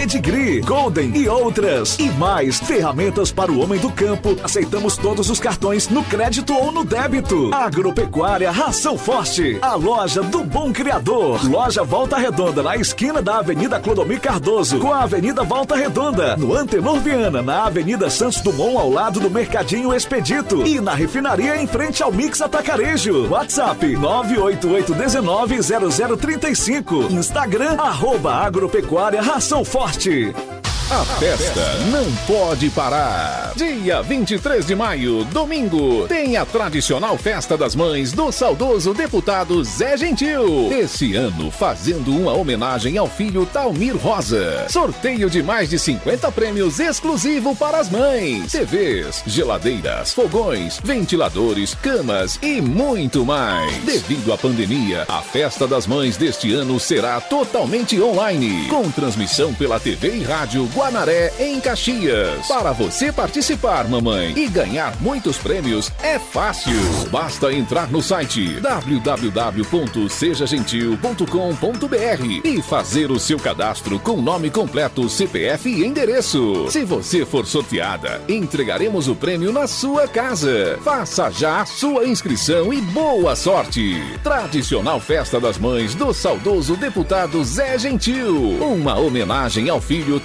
Pedigree, Golden e outras. E mais, ferramentas para o homem do campo. Aceitamos todos os cartões no crédito ou no débito. Agropecuária Ração Forte, a loja do bom criador. Loja Volta Redonda, na esquina da Avenida Clodomir Cardoso, com a Avenida Volta Redonda. No Antenor Viana, na Avenida Santos Dumont, ao lado do Mercadinho Expedito. E na refinaria em frente ao Mix Atacarejo. WhatsApp 988190035. Instagram, arroba agropecuária Ração Forte. Norte. A festa não pode parar. Dia 23 de maio, domingo, tem a tradicional Festa das Mães do saudoso deputado Zé Gentil. Esse ano, fazendo uma homenagem ao filho Talmir Rosa. Sorteio de mais de 50 prêmios exclusivo para as mães. TVs, geladeiras, fogões, ventiladores, camas e muito mais. Devido à pandemia, a Festa das Mães deste ano será totalmente online, com transmissão pela TV e rádio Guanaré, em Caxias. Para você participar, mamãe, e ganhar muitos prêmios, é fácil. Basta entrar no site www.sejagentil.com.br e fazer o seu cadastro com nome completo, CPF e endereço. Se você for sorteada, entregaremos o prêmio na sua casa. Faça já a sua inscrição e boa sorte. Tradicional Festa das Mães do saudoso deputado Zé Gentil. Uma homenagem ao filho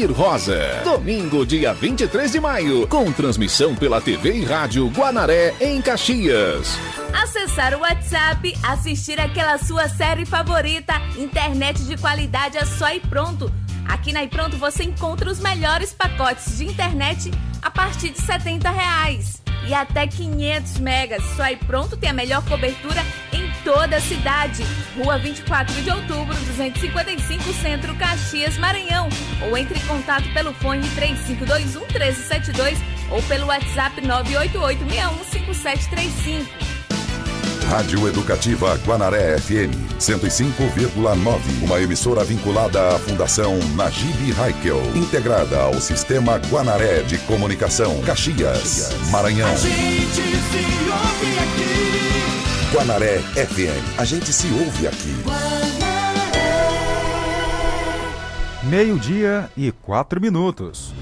Talmir Rosa. Domingo, dia 23 de maio, com transmissão pela TV e rádio Guanaré, em Caxias. Acessar o WhatsApp, assistir aquela sua série favorita, internet de qualidade é só e pronto. Aqui na iPronto você encontra os melhores pacotes de internet a partir de 70 reais. E até 500 megas. Só aí pronto tem a melhor cobertura toda a cidade. Rua 24 de outubro, 255 Centro, Caxias, Maranhão. Ou entre em contato pelo fone 3521 1372 ou pelo WhatsApp 988 615735. Rádio Educativa Guanaré FM 105,9. Uma emissora vinculada à Fundação Najib Haikel, integrada ao Sistema Guanaré de Comunicação, Caxias, Maranhão. A gente se ouve aqui. Guanaré FM. A gente se ouve aqui. Meio-dia e quatro minutos.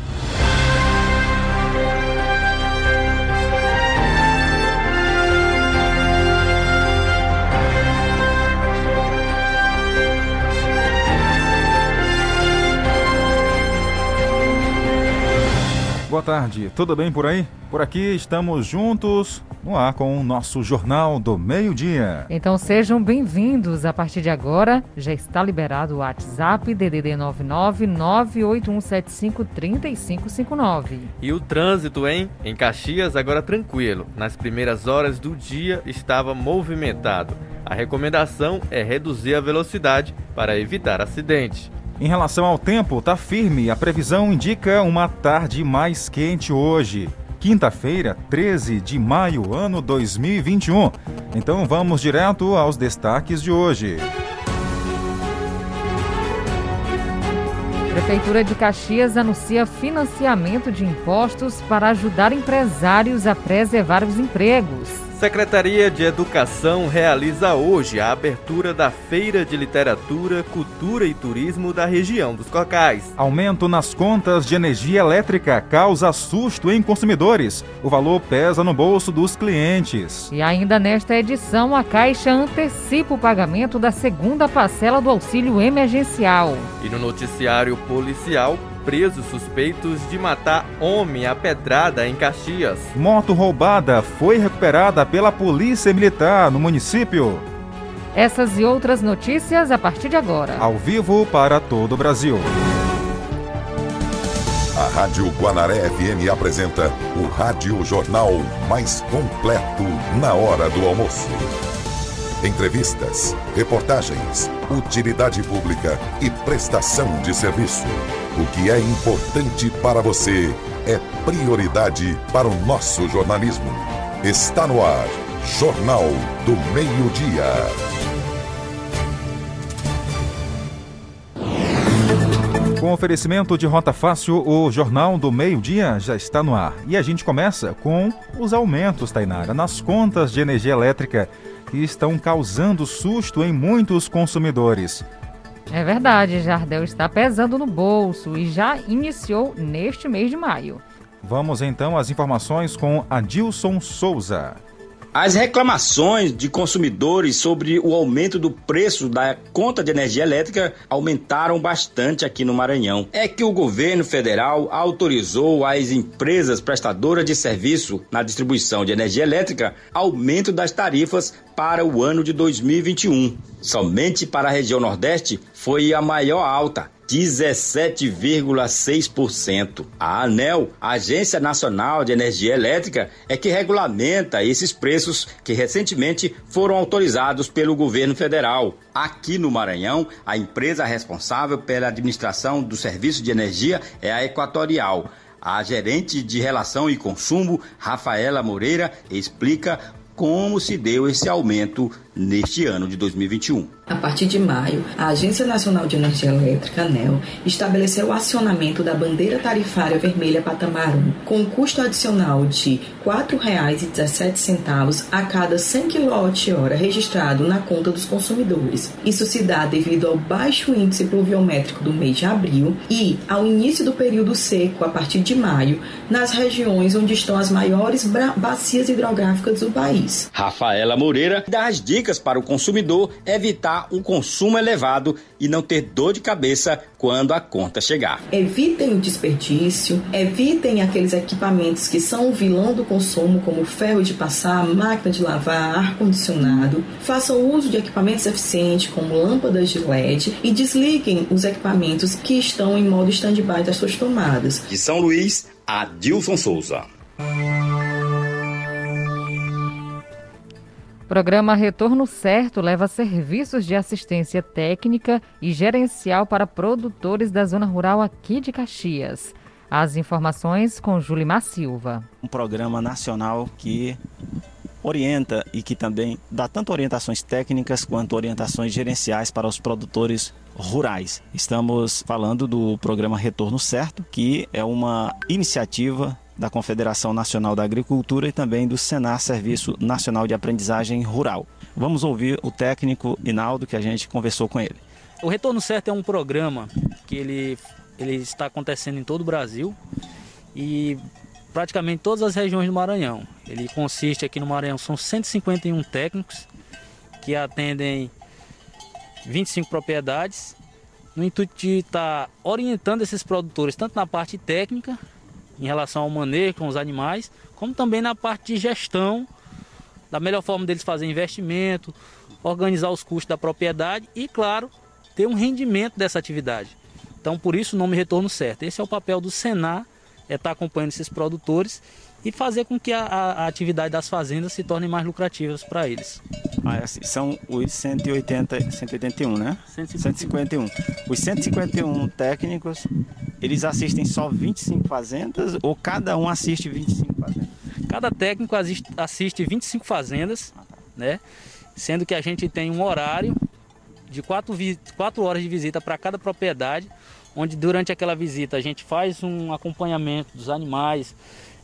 Boa tarde, tudo bem por aí? Por aqui estamos juntos no ar com o nosso Jornal do Meio-Dia. Então sejam bem-vindos. A partir de agora já está liberado o WhatsApp DDD 99981753559. E o trânsito, hein? Em Caxias agora tranquilo. Nas primeiras horas do dia estava movimentado. A recomendação é reduzir a velocidade para evitar acidente. Em relação ao tempo, tá firme. A previsão indica uma tarde mais quente hoje. Quinta-feira, 13 de maio, ano 2021. Então vamos direto aos destaques de hoje. Prefeitura de Caxias anuncia financiamento de impostos para ajudar empresários a preservar os empregos. Secretaria de Educação realiza hoje a abertura da Feira de Literatura, Cultura e Turismo da região dos Cocais. Aumento nas contas de energia elétrica causa susto em consumidores. O valor pesa no bolso dos clientes. E ainda nesta edição, a Caixa antecipa o pagamento da segunda parcela do auxílio emergencial. E no noticiário policial, presos suspeitos de matar homem a pedrada em Caxias. Moto roubada foi recuperada pela Polícia Militar no município. Essas e outras notícias a partir de agora. Ao vivo para todo o Brasil. A Rádio Guanaré FM apresenta o Rádio Jornal mais completo na hora do almoço. Entrevistas, reportagens, utilidade pública e prestação de serviço. O que é importante para você é prioridade para o nosso jornalismo. Está no ar, Jornal do Meio-Dia. Com oferecimento de Rota Fácil, o Jornal do Meio-Dia já está no ar. E a gente começa com os aumentos, Tainara, nas contas de energia elétrica que estão causando susto em muitos consumidores. É verdade, Jardel está pesando no bolso e já iniciou neste mês de maio. Vamos então às informações com Adilson Souza. As reclamações de consumidores sobre o aumento do preço da conta de energia elétrica aumentaram bastante aqui no Maranhão. É que o governo federal autorizou às empresas prestadoras de serviço na distribuição de energia elétrica aumento das tarifas para o ano de 2021. Somente para a região Nordeste foi a maior alta, 17,6%. A ANEL, Agência Nacional de Energia Elétrica, é que regulamenta esses preços que recentemente foram autorizados pelo governo federal. Aqui no Maranhão, a empresa responsável pela administração do serviço de energia é a Equatorial. A gerente de Relação e Consumo, Rafaela Moreira, explica como se deu esse aumento neste ano de 2021. A partir de maio, a Agência Nacional de Energia Elétrica, ANEL, estabeleceu o acionamento da bandeira tarifária vermelha patamar 1, com um custo adicional de R$ 4,17 a cada 100 kWh registrado na conta dos consumidores. Isso se dá devido ao baixo índice pluviométrico do mês de abril e ao início do período seco a partir de maio, nas regiões onde estão as maiores bacias hidrográficas do país. Rafaela Moreira dá as dicas para o consumidor evitar um consumo elevado e não ter dor de cabeça quando a conta chegar. Evitem o desperdício, evitem aqueles equipamentos que são o vilão do consumo, como ferro de passar, máquina de lavar, ar-condicionado. Façam uso de equipamentos eficientes, como lâmpadas de LED, e desliguem os equipamentos que estão em modo stand-by das suas tomadas. De São Luís, Adilson Souza. Programa Retorno Certo leva serviços de assistência técnica e gerencial para produtores da zona rural aqui de Caxias. As informações com Julimar Silva. Um programa nacional que orienta e que também dá tanto orientações técnicas quanto orientações gerenciais para os produtores rurais. Estamos falando do programa Retorno Certo, que é uma iniciativa da Confederação Nacional da Agricultura e também do Senar Serviço Nacional de Aprendizagem Rural. Vamos ouvir o técnico Inaldo que a gente conversou com ele. O Retorno Certo é um programa que ele, ele está acontecendo em todo o Brasil e praticamente todas as regiões do Maranhão. Ele consiste aqui no Maranhão, são 151 técnicos que atendem 25 propriedades, no intuito de estar orientando esses produtores tanto na parte técnica em relação ao manejo com os animais, como também na parte de gestão, da melhor forma deles fazer investimento, organizar os custos da propriedade e, claro, ter um rendimento dessa atividade. Então, por isso o nome Retorno Certo. Esse é o papel do Senar, é estar acompanhando esses produtores e fazer com que a, a, atividade das fazendas se torne mais lucrativas para eles. Ah, é assim, são os 180, 181, né? 151. 151. Os 151 técnicos, eles assistem só 25 fazendas ou cada um assiste 25 fazendas? Cada técnico assiste 25 fazendas, né? Sendo que a gente tem um horário de 4, 4 horas de visita para cada propriedade, onde durante aquela visita a gente faz um acompanhamento dos animais,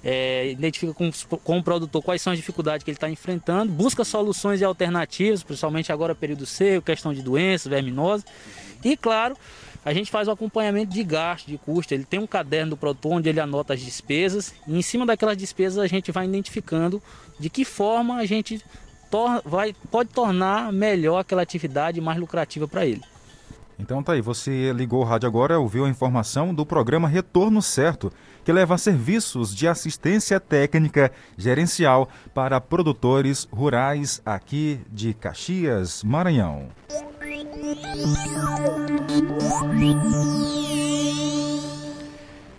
é, identifica com, com o produtor quais são as dificuldades que ele está enfrentando, busca soluções e alternativas, principalmente agora período seco, questão de doenças, verminose. E claro, a gente faz o acompanhamento de gasto, de custo. Ele tem um caderno do produtor onde ele anota as despesas e em cima daquelas despesas a gente vai identificando de que forma a gente tor vai, pode tornar melhor aquela atividade mais lucrativa para ele. Então tá aí, você ligou o rádio agora, ouviu a informação do programa Retorno Certo, que leva serviços de assistência técnica gerencial para produtores rurais aqui de Caxias, Maranhão.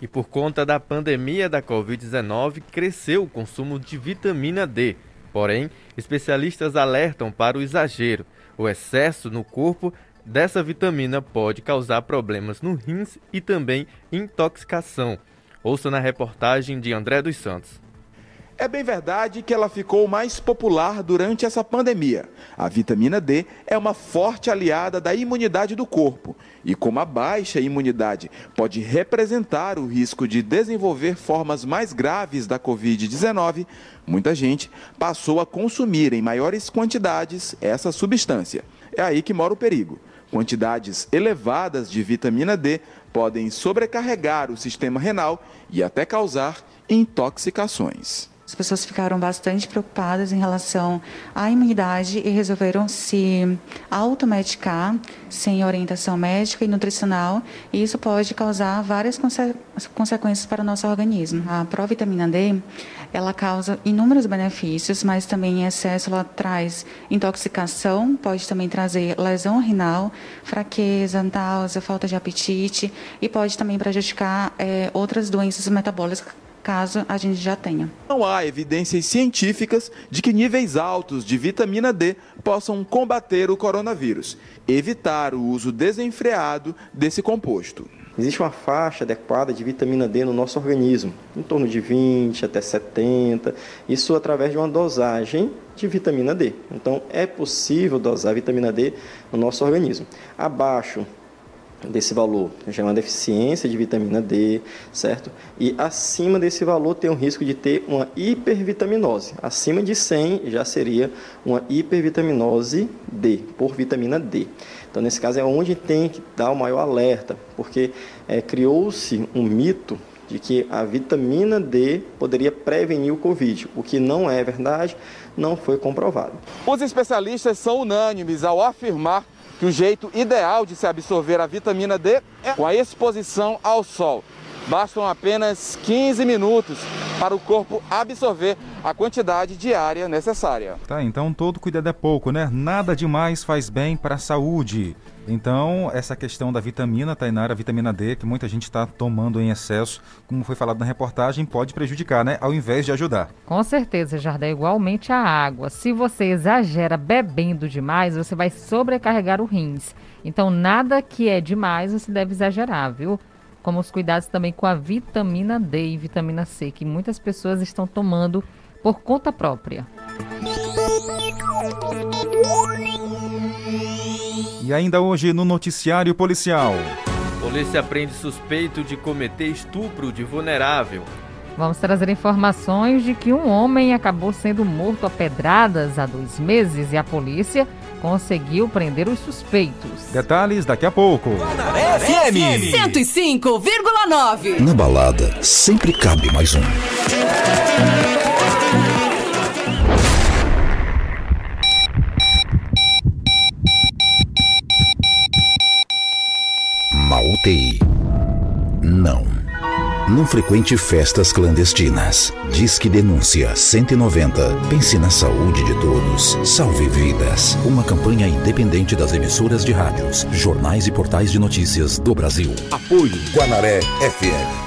E por conta da pandemia da Covid-19, cresceu o consumo de vitamina D. Porém, especialistas alertam para o exagero. O excesso no corpo dessa vitamina pode causar problemas no rins e também intoxicação. Ouça na reportagem de André dos Santos. É bem verdade que ela ficou mais popular durante essa pandemia. A vitamina D é uma forte aliada da imunidade do corpo. E como a baixa imunidade pode representar o risco de desenvolver formas mais graves da Covid-19, muita gente passou a consumir em maiores quantidades essa substância. É aí que mora o perigo. Quantidades elevadas de vitamina D podem sobrecarregar o sistema renal e até causar intoxicações. As pessoas ficaram bastante preocupadas em relação à imunidade e resolveram se automedicar sem orientação médica e nutricional, e isso pode causar várias conse consequências para o nosso organismo. A provitamina D, ela causa inúmeros benefícios, mas também em excesso ela traz intoxicação, pode também trazer lesão renal, fraqueza, náusea, falta de apetite e pode também prejudicar é, outras doenças metabólicas caso a gente já tenha. Não há evidências científicas de que níveis altos de vitamina D possam combater o coronavírus, evitar o uso desenfreado desse composto. Existe uma faixa adequada de vitamina D no nosso organismo, em torno de 20 até 70, isso através de uma dosagem de vitamina D. Então, é possível dosar vitamina D no nosso organismo. Abaixo desse valor já é uma deficiência de vitamina D, certo? E acima desse valor tem o risco de ter uma hipervitaminose. Acima de 100 já seria uma hipervitaminose D, por vitamina D. Então, nesse caso, é onde tem que dar o maior alerta, porque é, criou-se um mito de que a vitamina D poderia prevenir o Covid, o que não é verdade, não foi comprovado. Os especialistas são unânimes ao afirmar que o jeito ideal de se absorver a vitamina D é com a exposição ao sol. Bastam apenas 15 minutos para o corpo absorver a quantidade diária necessária. Tá, então todo cuidado é pouco, né? Nada demais faz bem para a saúde. Então, essa questão da vitamina, Tainara, vitamina D, que muita gente está tomando em excesso, como foi falado na reportagem, pode prejudicar, né? Ao invés de ajudar. Com certeza, Jardel, igualmente a água. Se você exagera bebendo demais, você vai sobrecarregar o rins. Então, nada que é demais você deve exagerar, viu? Como os cuidados também com a vitamina D e vitamina C, que muitas pessoas estão tomando por conta própria. E ainda hoje no noticiário policial. Polícia prende suspeito de cometer estupro de vulnerável. Vamos trazer informações de que um homem acabou sendo morto a pedradas há dois meses e a polícia conseguiu prender os suspeitos. Detalhes daqui a pouco. FM 105,9. Na balada sempre cabe mais um. UTI. Não. Não frequente festas clandestinas. Disque denúncia 190. Pense na saúde de todos. Salve vidas. Uma campanha independente das emissoras de rádios, jornais e portais de notícias do Brasil. Apoio Guanaré FM.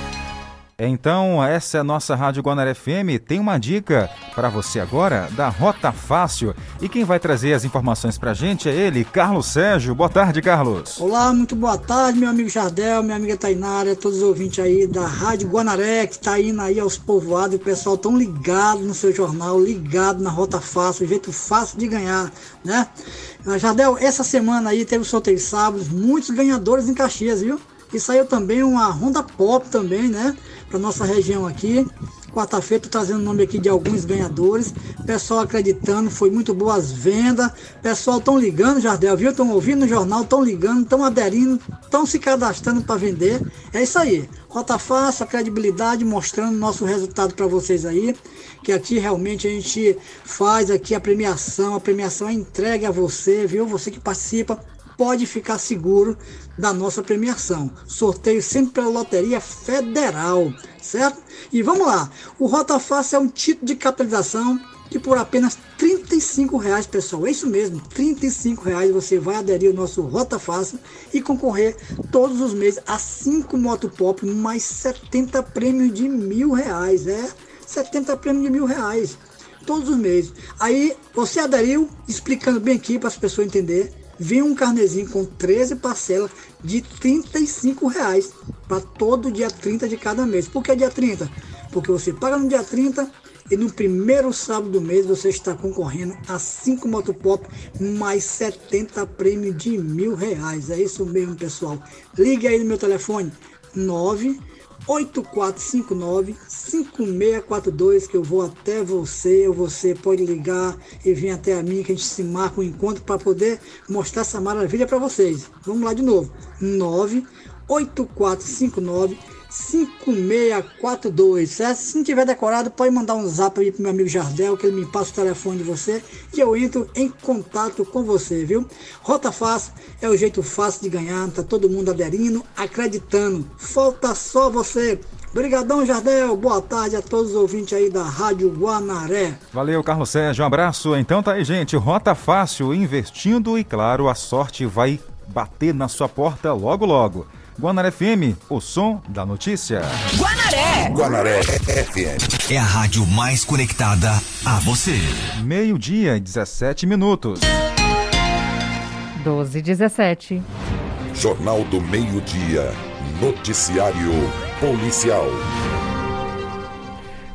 Então, essa é a nossa Rádio Guanaré FM. Tem uma dica para você agora da Rota Fácil. E quem vai trazer as informações para a gente é ele, Carlos Sérgio. Boa tarde, Carlos. Olá, muito boa tarde, meu amigo Jardel, minha amiga Tainara, todos os ouvintes aí da Rádio Guanaré, que está indo aí aos povoados. O pessoal tão ligado no seu jornal, ligado na Rota Fácil, jeito fácil de ganhar, né? Jardel, essa semana aí teve sorteio sábados, muitos ganhadores em Caxias, viu? E saiu também uma Honda Pop também, né? Para nossa região aqui. Quarta-feira tô trazendo o nome aqui de alguns ganhadores. Pessoal acreditando, foi muito boas vendas. Pessoal tão ligando, Jardel, viu? Estão ouvindo no jornal, estão ligando, estão aderindo, estão se cadastrando para vender. É isso aí. Rota fácil, a credibilidade, mostrando nosso resultado para vocês aí. Que aqui realmente a gente faz aqui a premiação. A premiação é entregue a você, viu? Você que participa pode ficar seguro da nossa premiação. Sorteio sempre pela Loteria Federal, certo? E vamos lá. O Rota Fácil é um título de capitalização que por apenas R$ reais, pessoal, é isso mesmo, R$ reais você vai aderir ao nosso Rota Fácil e concorrer todos os meses a 5 Motopop mais 70 prêmios de mil reais, é 70 prêmios de mil reais todos os meses. Aí você aderiu, explicando bem aqui para as pessoas entenderem vem um carnezinho com 13 parcelas de 35 reais para todo dia 30 de cada mês. Por que dia 30? Porque você paga no dia 30 e no primeiro sábado do mês você está concorrendo a 5 motopop mais 70 prêmios de mil reais. É isso mesmo, pessoal. Ligue aí no meu telefone 9 8459-5642, que eu vou até você, ou você pode ligar e vir até a mim, que a gente se marca um encontro para poder mostrar essa maravilha para vocês. Vamos lá de novo. 98459 5642, certo? Se não tiver decorado, pode mandar um zap aí pro meu amigo Jardel, que ele me passa o telefone de você, que eu entro em contato com você, viu? Rota Fácil é o jeito fácil de ganhar, tá todo mundo aderindo, acreditando. Falta só você. Obrigadão, Jardel. Boa tarde a todos os ouvintes aí da Rádio Guanaré. Valeu, Carlos Sérgio. Um abraço. Então tá aí, gente. Rota Fácil, investindo e, claro, a sorte vai bater na sua porta logo, logo. Guanaré FM, o som da notícia. Guanaré! Guanaré FM. É a rádio mais conectada a você. Meio-dia e 17 minutos. 12 e 17. Jornal do Meio-Dia. Noticiário Policial.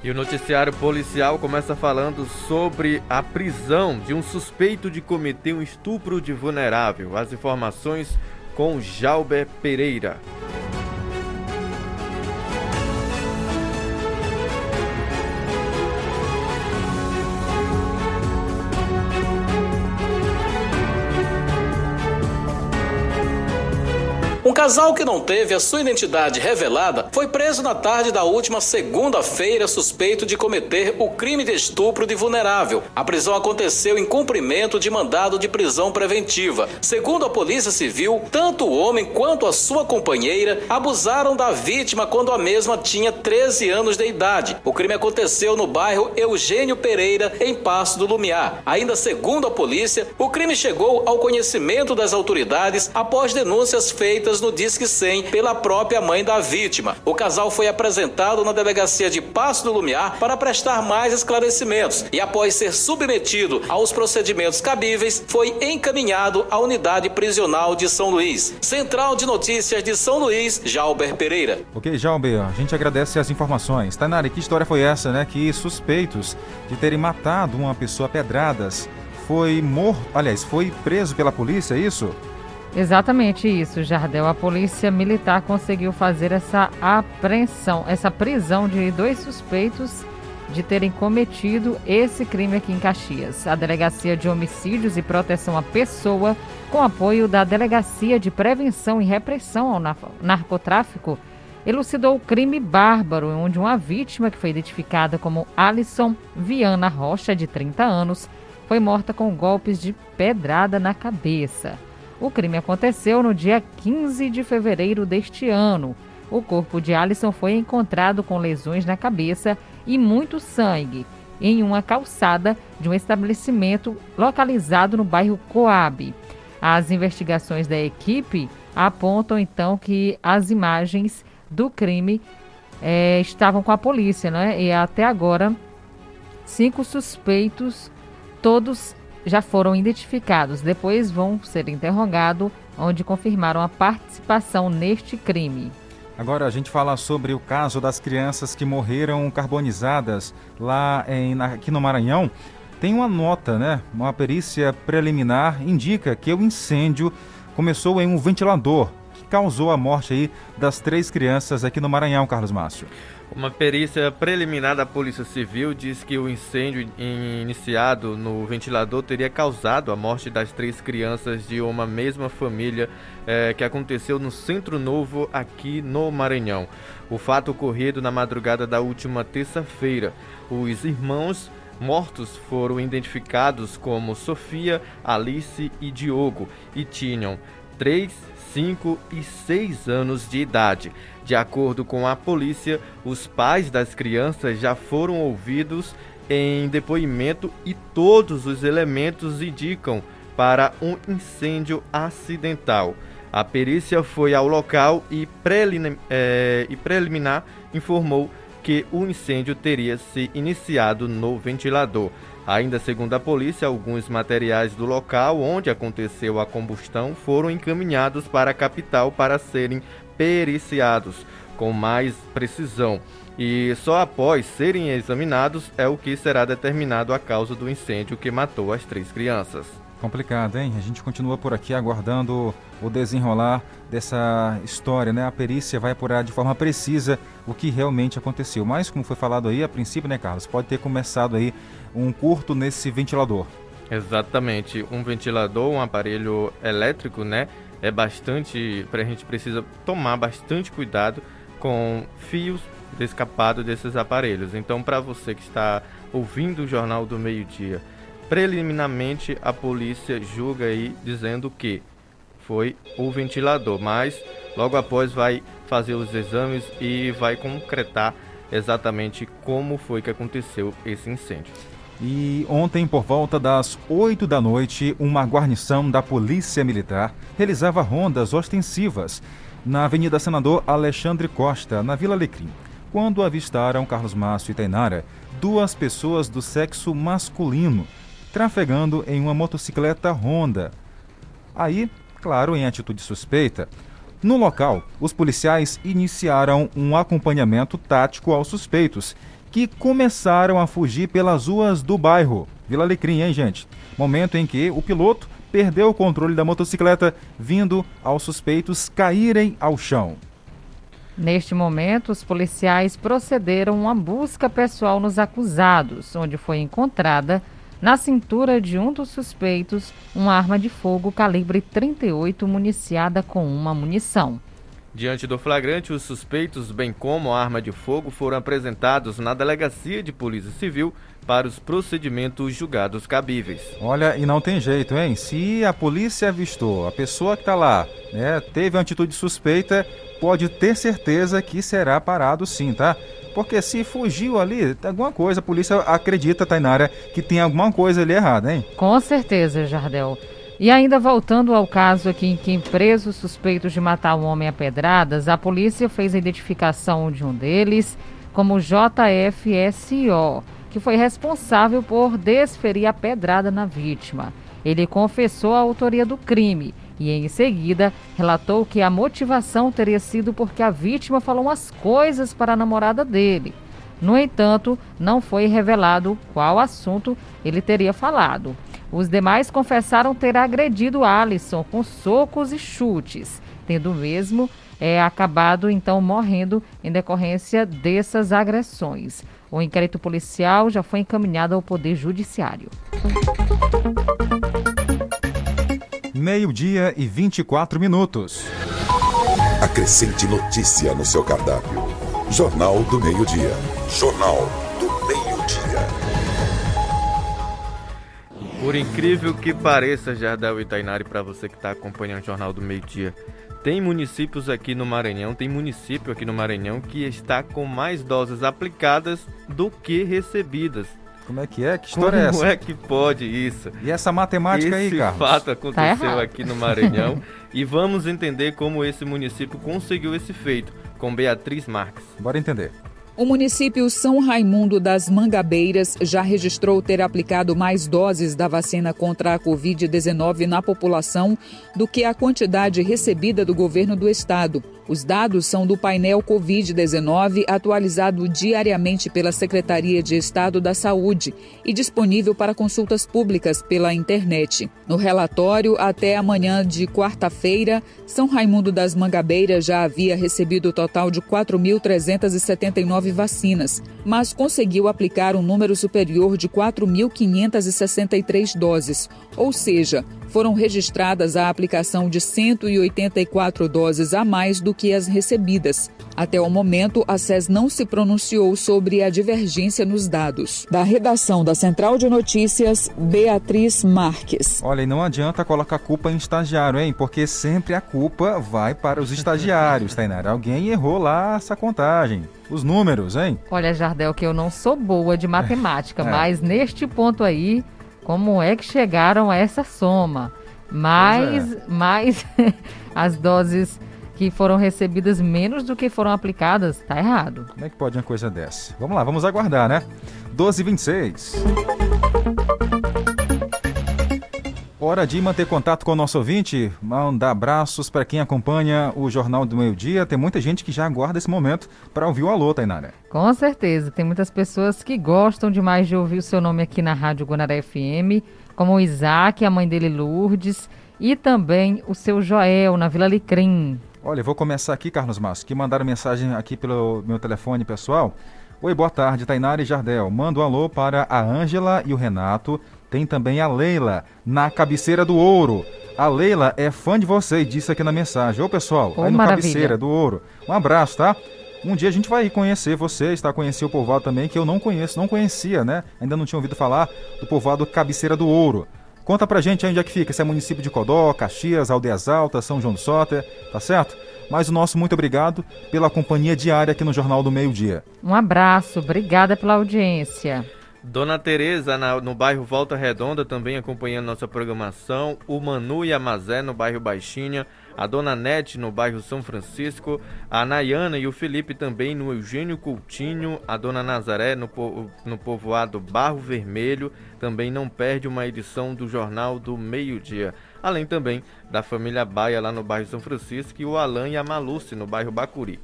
E o noticiário policial começa falando sobre a prisão de um suspeito de cometer um estupro de vulnerável. As informações com Jalber Pereira. Casal que não teve a sua identidade revelada foi preso na tarde da última segunda-feira suspeito de cometer o crime de estupro de vulnerável. A prisão aconteceu em cumprimento de mandado de prisão preventiva. Segundo a Polícia Civil, tanto o homem quanto a sua companheira abusaram da vítima quando a mesma tinha 13 anos de idade. O crime aconteceu no bairro Eugênio Pereira, em Passo do Lumiar. Ainda segundo a polícia, o crime chegou ao conhecimento das autoridades após denúncias feitas no Disque 100 pela própria mãe da vítima. O casal foi apresentado na delegacia de Passo do Lumiar para prestar mais esclarecimentos e, após ser submetido aos procedimentos cabíveis, foi encaminhado à unidade prisional de São Luís. Central de Notícias de São Luís, Jalber Pereira. Ok, Jalber, a gente agradece as informações. Tainari, que história foi essa, né? Que suspeitos de terem matado uma pessoa pedradas foi morto, aliás, foi preso pela polícia, é isso? Exatamente isso, Jardel. A polícia militar conseguiu fazer essa apreensão, essa prisão de dois suspeitos de terem cometido esse crime aqui em Caxias. A Delegacia de Homicídios e Proteção à Pessoa, com apoio da Delegacia de Prevenção e Repressão ao Narcotráfico, elucidou o crime bárbaro, onde uma vítima, que foi identificada como Alison Viana Rocha, de 30 anos, foi morta com golpes de pedrada na cabeça. O crime aconteceu no dia 15 de fevereiro deste ano. O corpo de Alison foi encontrado com lesões na cabeça e muito sangue em uma calçada de um estabelecimento localizado no bairro Coab. As investigações da equipe apontam então que as imagens do crime é, estavam com a polícia, né? E até agora, cinco suspeitos, todos já foram identificados. Depois vão ser interrogados, onde confirmaram a participação neste crime. Agora a gente fala sobre o caso das crianças que morreram carbonizadas lá em, aqui no Maranhão. Tem uma nota, né? Uma perícia preliminar indica que o incêndio começou em um ventilador causou a morte aí das três crianças aqui no Maranhão, Carlos Márcio. Uma perícia preliminar da Polícia Civil diz que o incêndio iniciado no ventilador teria causado a morte das três crianças de uma mesma família é, que aconteceu no Centro Novo, aqui no Maranhão. O fato ocorrido na madrugada da última terça-feira. Os irmãos mortos foram identificados como Sofia, Alice e Diogo e tinham 3, 5 e 6 anos de idade. De acordo com a polícia, os pais das crianças já foram ouvidos em depoimento e todos os elementos indicam para um incêndio acidental. A perícia foi ao local e, prelim é, e preliminar informou que o incêndio teria se iniciado no ventilador. Ainda segundo a polícia, alguns materiais do local onde aconteceu a combustão foram encaminhados para a capital para serem periciados com mais precisão e só após serem examinados é o que será determinado a causa do incêndio que matou as três crianças. Complicado, hein? A gente continua por aqui aguardando o desenrolar dessa história, né? A perícia vai apurar de forma precisa o que realmente aconteceu. Mas, como foi falado aí, a princípio, né, Carlos, pode ter começado aí um curto nesse ventilador. Exatamente. Um ventilador, um aparelho elétrico, né? É bastante. A gente precisa tomar bastante cuidado com fios escapados desses aparelhos. Então, para você que está ouvindo o Jornal do Meio-Dia, preliminarmente a polícia julga aí dizendo que foi o ventilador, mas logo após vai fazer os exames e vai concretar exatamente como foi que aconteceu esse incêndio. E ontem, por volta das 8 da noite, uma guarnição da Polícia Militar realizava rondas ostensivas na Avenida Senador Alexandre Costa, na Vila Alecrim, quando avistaram Carlos Márcio e Tainara, duas pessoas do sexo masculino, trafegando em uma motocicleta Honda. Aí, claro, em atitude suspeita, no local, os policiais iniciaram um acompanhamento tático aos suspeitos que começaram a fugir pelas ruas do bairro. Vila Alecrim, hein, gente? Momento em que o piloto perdeu o controle da motocicleta, vindo aos suspeitos caírem ao chão. Neste momento, os policiais procederam a busca pessoal nos acusados, onde foi encontrada, na cintura de um dos suspeitos, uma arma de fogo calibre 38 municiada com uma munição. Diante do flagrante, os suspeitos, bem como a arma de fogo, foram apresentados na Delegacia de Polícia Civil para os procedimentos julgados cabíveis. Olha, e não tem jeito, hein? Se a polícia avistou a pessoa que está lá, né, teve uma atitude suspeita, pode ter certeza que será parado sim, tá? Porque se fugiu ali, alguma coisa, a polícia acredita, Tainara, que tem alguma coisa ali errada, hein? Com certeza, Jardel. E ainda voltando ao caso aqui em que presos suspeitos de matar um homem a pedradas, a polícia fez a identificação de um deles como JFSO, que foi responsável por desferir a pedrada na vítima. Ele confessou a autoria do crime e, em seguida, relatou que a motivação teria sido porque a vítima falou umas coisas para a namorada dele. No entanto, não foi revelado qual assunto ele teria falado. Os demais confessaram ter agredido Alisson com socos e chutes, tendo mesmo é, acabado então morrendo em decorrência dessas agressões. O inquérito policial já foi encaminhado ao Poder Judiciário. Meio-dia e 24 minutos. Acrescente notícia no seu cardápio. Jornal do Meio-Dia. Jornal do Meio-Dia. Por incrível que pareça, Jardel e Tainari, para você que está acompanhando o Jornal do Meio Dia, tem municípios aqui no Maranhão, tem município aqui no Maranhão que está com mais doses aplicadas do que recebidas. Como é que é? Que história Como é essa? Como é que pode isso? E essa matemática esse aí, Carlos? fato Tá aconteceu aqui no Maranhão e vamos entender como esse município conseguiu esse feito com Beatriz Marques. Bora entender. O município São Raimundo das Mangabeiras já registrou ter aplicado mais doses da vacina contra a Covid-19 na população do que a quantidade recebida do governo do estado. Os dados são do painel Covid-19, atualizado diariamente pela Secretaria de Estado da Saúde e disponível para consultas públicas pela internet. No relatório, até amanhã de quarta-feira, São Raimundo das Mangabeiras já havia recebido o total de 4.379 vacinas, mas conseguiu aplicar um número superior de 4.563 doses, ou seja, foram registradas a aplicação de 184 doses a mais do que as recebidas. Até o momento, a SES não se pronunciou sobre a divergência nos dados. Da redação da Central de Notícias, Beatriz Marques. Olha, e não adianta colocar culpa em estagiário, hein? Porque sempre a culpa vai para os estagiários, Tainara. Alguém errou lá essa contagem. Os números, hein? Olha, Jardel, que eu não sou boa de matemática, É. mas neste ponto aí, como é que chegaram a essa soma? Mais, mais as doses que foram recebidas menos do que foram aplicadas, tá errado. Como é que pode uma coisa dessa? Vamos lá, vamos aguardar, né? 12 e 26. Hora de manter contato com o nosso ouvinte, mandar abraços para quem acompanha o Jornal do Meio Dia. Tem muita gente que já aguarda esse momento para ouvir o alô, Tainara. Com certeza, tem muitas pessoas que gostam demais de ouvir o seu nome aqui na Rádio Guanaré FM, como o Isaac, a mãe dele Lourdes, e também o seu Joel, na Vila Licrim. Olha, eu vou começar aqui, Carlos Márcio, que mandaram mensagem aqui pelo meu telefone pessoal. Oi, boa tarde, Tainara e Jardel. Manda um alô para a Ângela e o Renato. Tem também a Leila, na cabeceira do ouro. A Leila é fã de vocês, disse aqui na mensagem. Ô, pessoal, Ô, aí no maravilha. cabeceira do ouro. Um abraço, tá? Um dia a gente vai conhecer vocês, tá? Conhecer o povoado também, que eu não conheço, não conhecia, né? Ainda não tinha ouvido falar do povoado Cabeceira do Ouro. Conta pra gente aí onde é que fica, se é município de Codó, Caxias, Aldeias Altas, São João do Soter, tá certo? Mas o nosso muito obrigado pela companhia diária aqui no Jornal do Meio Dia. Um abraço, obrigada pela audiência. Dona Tereza, na- no bairro Volta Redonda, também acompanhando nossa programação. O Manu e a Mazé, no bairro Baixinha. A Dona Nete, no bairro São Francisco. A Nayana e o Felipe também no Eugênio Coutinho. A Dona Nazaré, no, po- no povoado Barro Vermelho. Também não perde uma edição do Jornal do Meio Dia. Além também da família Baia, lá no bairro São Francisco. E o Alan e a Maluce, no bairro Bacuri.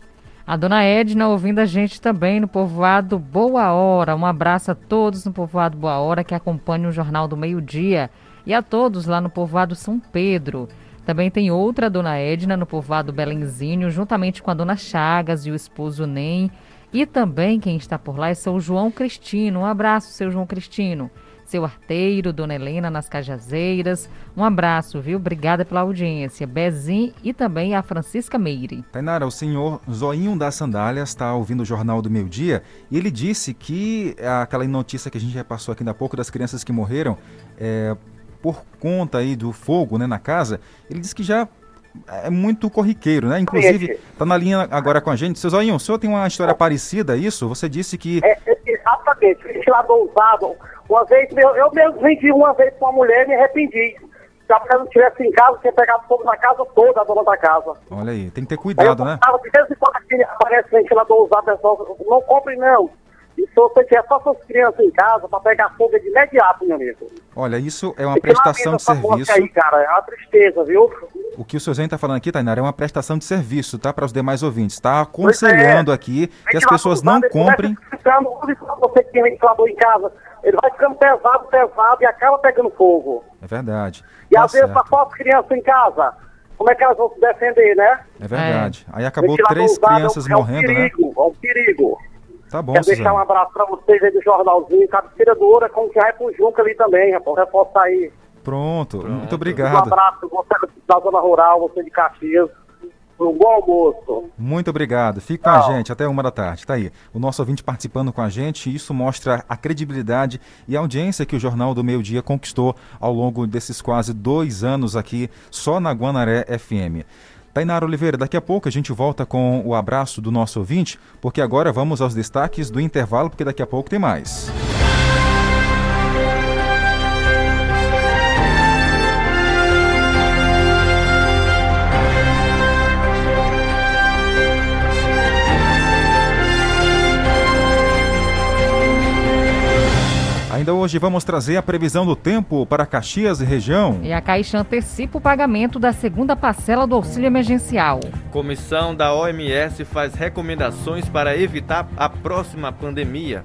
A dona Edna ouvindo a gente também no povoado Boa Hora. Um abraço a todos no povoado Boa Hora que acompanham o Jornal do Meio Dia e a todos lá no povoado São Pedro. Também tem outra dona Edna no povoado Belenzinho, juntamente com a dona Chagas e o esposo Nem. E também quem está por lá é seu João Cristino. Um abraço, seu João Cristino. Seu arteiro, dona Helena nas Cajazeiras. Um abraço, viu? Obrigada pela audiência. Bezim e também a Francisca Meire. Tainara, o senhor Zoinho das Sandálias está ouvindo o Jornal do Meio Dia e ele disse que aquela notícia que a gente já passou aqui há pouco das crianças que morreram é, por conta aí do fogo né, na casa, ele disse que já é muito corriqueiro, né? Inclusive, está na linha agora com a gente. Seu Zoinho, o senhor tem uma história parecida a isso? Você disse que... É, exatamente, ventilador usado. Uma vez, eu, eu mesmo vendi uma vez pra uma mulher e me arrependi. Se a mulher não estivesse em casa, tinha pegado fogo na casa toda, a dona da casa. Olha aí, tem que ter cuidado, né? Tava de vez em quando aparece ventilador usado, pessoal, não compre não. E se você tiver só suas crianças em casa, pra pegar fogo é de imediato, meu amigo. Olha, isso é uma prestação de serviço. Aí, cara, é uma tristeza, viu? O que o seu Zen está falando aqui, Tainara, é uma prestação de serviço, tá? Para os demais ouvintes. Está aconselhando aqui que as pessoas não comprem. Ficando, você que tem ventilador em casa, ele vai ficando pesado, pesado e acaba pegando fogo. É verdade. E Tá às vezes certo. tá só as crianças em casa. Como é que elas vão se defender, né? É verdade. Aí acabou três usado é um- crianças é um morrendo, né? perigo, É um perigo. Tá bom, Quero deixar Suzane. um abraço pra vocês aí do jornalzinho, cabeceira do ouro, é como que vai pro Junca ali também, rapaz. Reforçar aí. Pronto. Muito Um obrigado. abraço, você da Zona Rural, você de Caxias. Um bom almoço. Muito obrigado. Fique com a gente até uma da tarde. Tá aí. O nosso ouvinte participando com a gente. Isso mostra a credibilidade e a audiência que o Jornal do Meio Dia conquistou ao longo desses quase dois anos aqui, só na Guanaré FM. Tainara Oliveira, daqui a pouco a gente volta com o abraço do nosso ouvinte, porque agora vamos aos destaques do intervalo, porque daqui a pouco tem mais. Ainda hoje vamos trazer a previsão do tempo para Caxias e região. E a Caixa antecipa o pagamento da segunda parcela do auxílio emergencial. Comissão da OMS faz recomendações para evitar a próxima pandemia.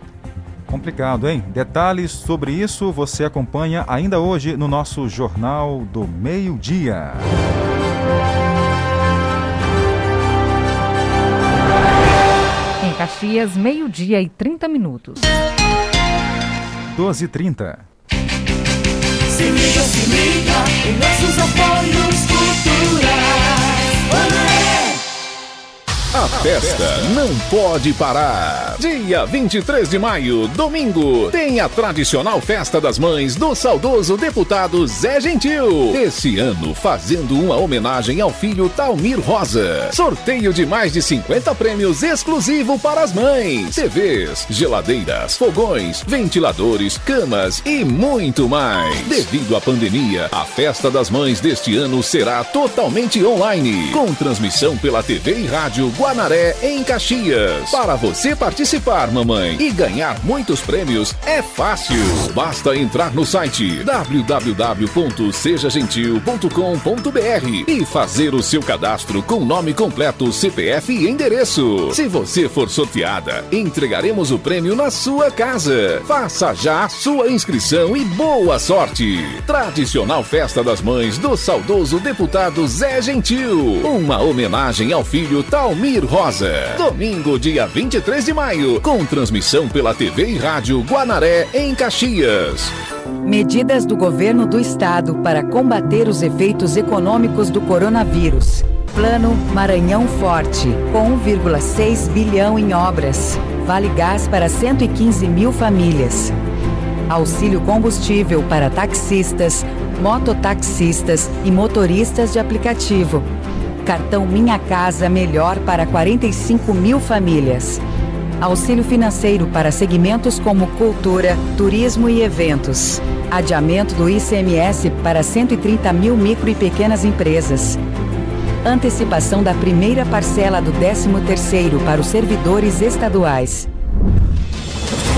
Complicado, hein? Detalhes sobre isso você acompanha ainda hoje no nosso Jornal do Meio-Dia. Em Caxias, meio-dia e 30 minutos. 12h30. Se liga, se liga em nossos apoios culturais. A festa não pode parar. Dia 23 de maio, domingo, tem a tradicional Festa das Mães do saudoso deputado Zé Gentil. Esse ano, fazendo uma homenagem ao filho Talmir Rosa. Sorteio de mais de 50 prêmios exclusivo para as mães. TVs, geladeiras, fogões, ventiladores, camas e muito mais. Devido à pandemia, a Festa das Mães deste ano será totalmente online, com transmissão pela TV e rádio Guanaré, em Caxias. Para você participar, mamãe, e ganhar muitos prêmios, é fácil. Basta entrar no site www.sejagentil.com.br e fazer o seu cadastro com nome completo, CPF e endereço. Se você for sorteada, entregaremos o prêmio na sua casa. Faça já a sua inscrição e boa sorte. Tradicional Festa das Mães do saudoso deputado Zé Gentil. Uma homenagem ao filho Talmir Rosa. Domingo, dia 23 de maio, com transmissão pela TV e rádio Guanaré, em Caxias. Medidas do governo do estado para combater os efeitos econômicos do coronavírus. Plano Maranhão Forte, com 1,6 bilhão em obras. Vale gás para 115 mil famílias. Auxílio combustível para taxistas, mototaxistas e motoristas de aplicativo. Cartão Minha Casa Melhor para 45 mil famílias. Auxílio financeiro para segmentos como cultura, turismo e eventos. Adiamento do ICMS para 130 mil micro e pequenas empresas. Antecipação da primeira parcela do 13º para os servidores estaduais.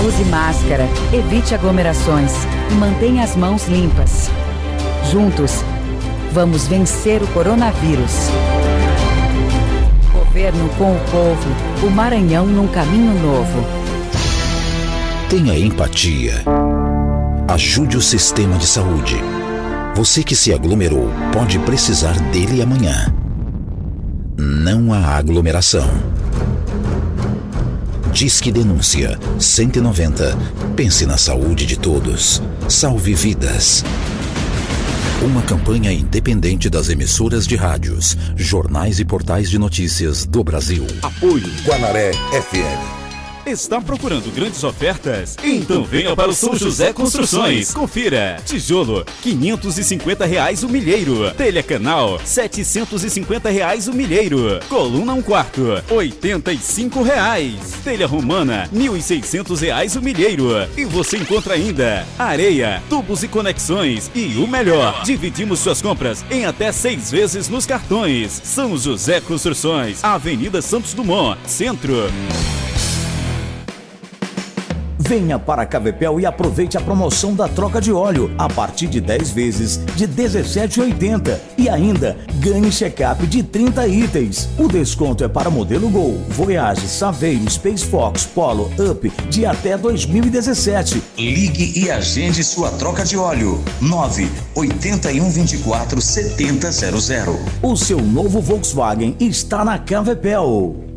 Use máscara, evite aglomerações e mantenha as mãos limpas. Juntos, vamos vencer o coronavírus. Governo com o povo, o Maranhão num caminho novo. Tenha empatia. Ajude o sistema de saúde. Você que se aglomerou pode precisar dele amanhã. Não há aglomeração. Disque Denúncia 190. Pense na saúde de todos. Salve vidas. Uma campanha independente das emissoras de rádios, jornais e portais de notícias do Brasil. Apoio Guanaré FM. Está procurando grandes ofertas? Então venha para o São José Construções. Confira. Tijolo, 550 reais o milheiro. Telha canal, 750 reais o milheiro. Coluna um quarto, 85 reais. Telha romana, 1.600 reais o milheiro. E você encontra ainda areia, tubos e conexões. E o melhor, dividimos suas compras em até seis vezes nos cartões. São José Construções, Avenida Santos Dumont, Centro. Venha para a Cavepel e aproveite a promoção da troca de óleo a partir de 10 vezes de R$ 17,80 e ainda ganhe check-up de 30 itens. O desconto é para modelo Gol, Voyage, Saveiro, Space Fox, Polo, Up de até 2017. Ligue e agende sua troca de óleo. 9 81 24 7000. O seu novo Volkswagen está na Cavepel.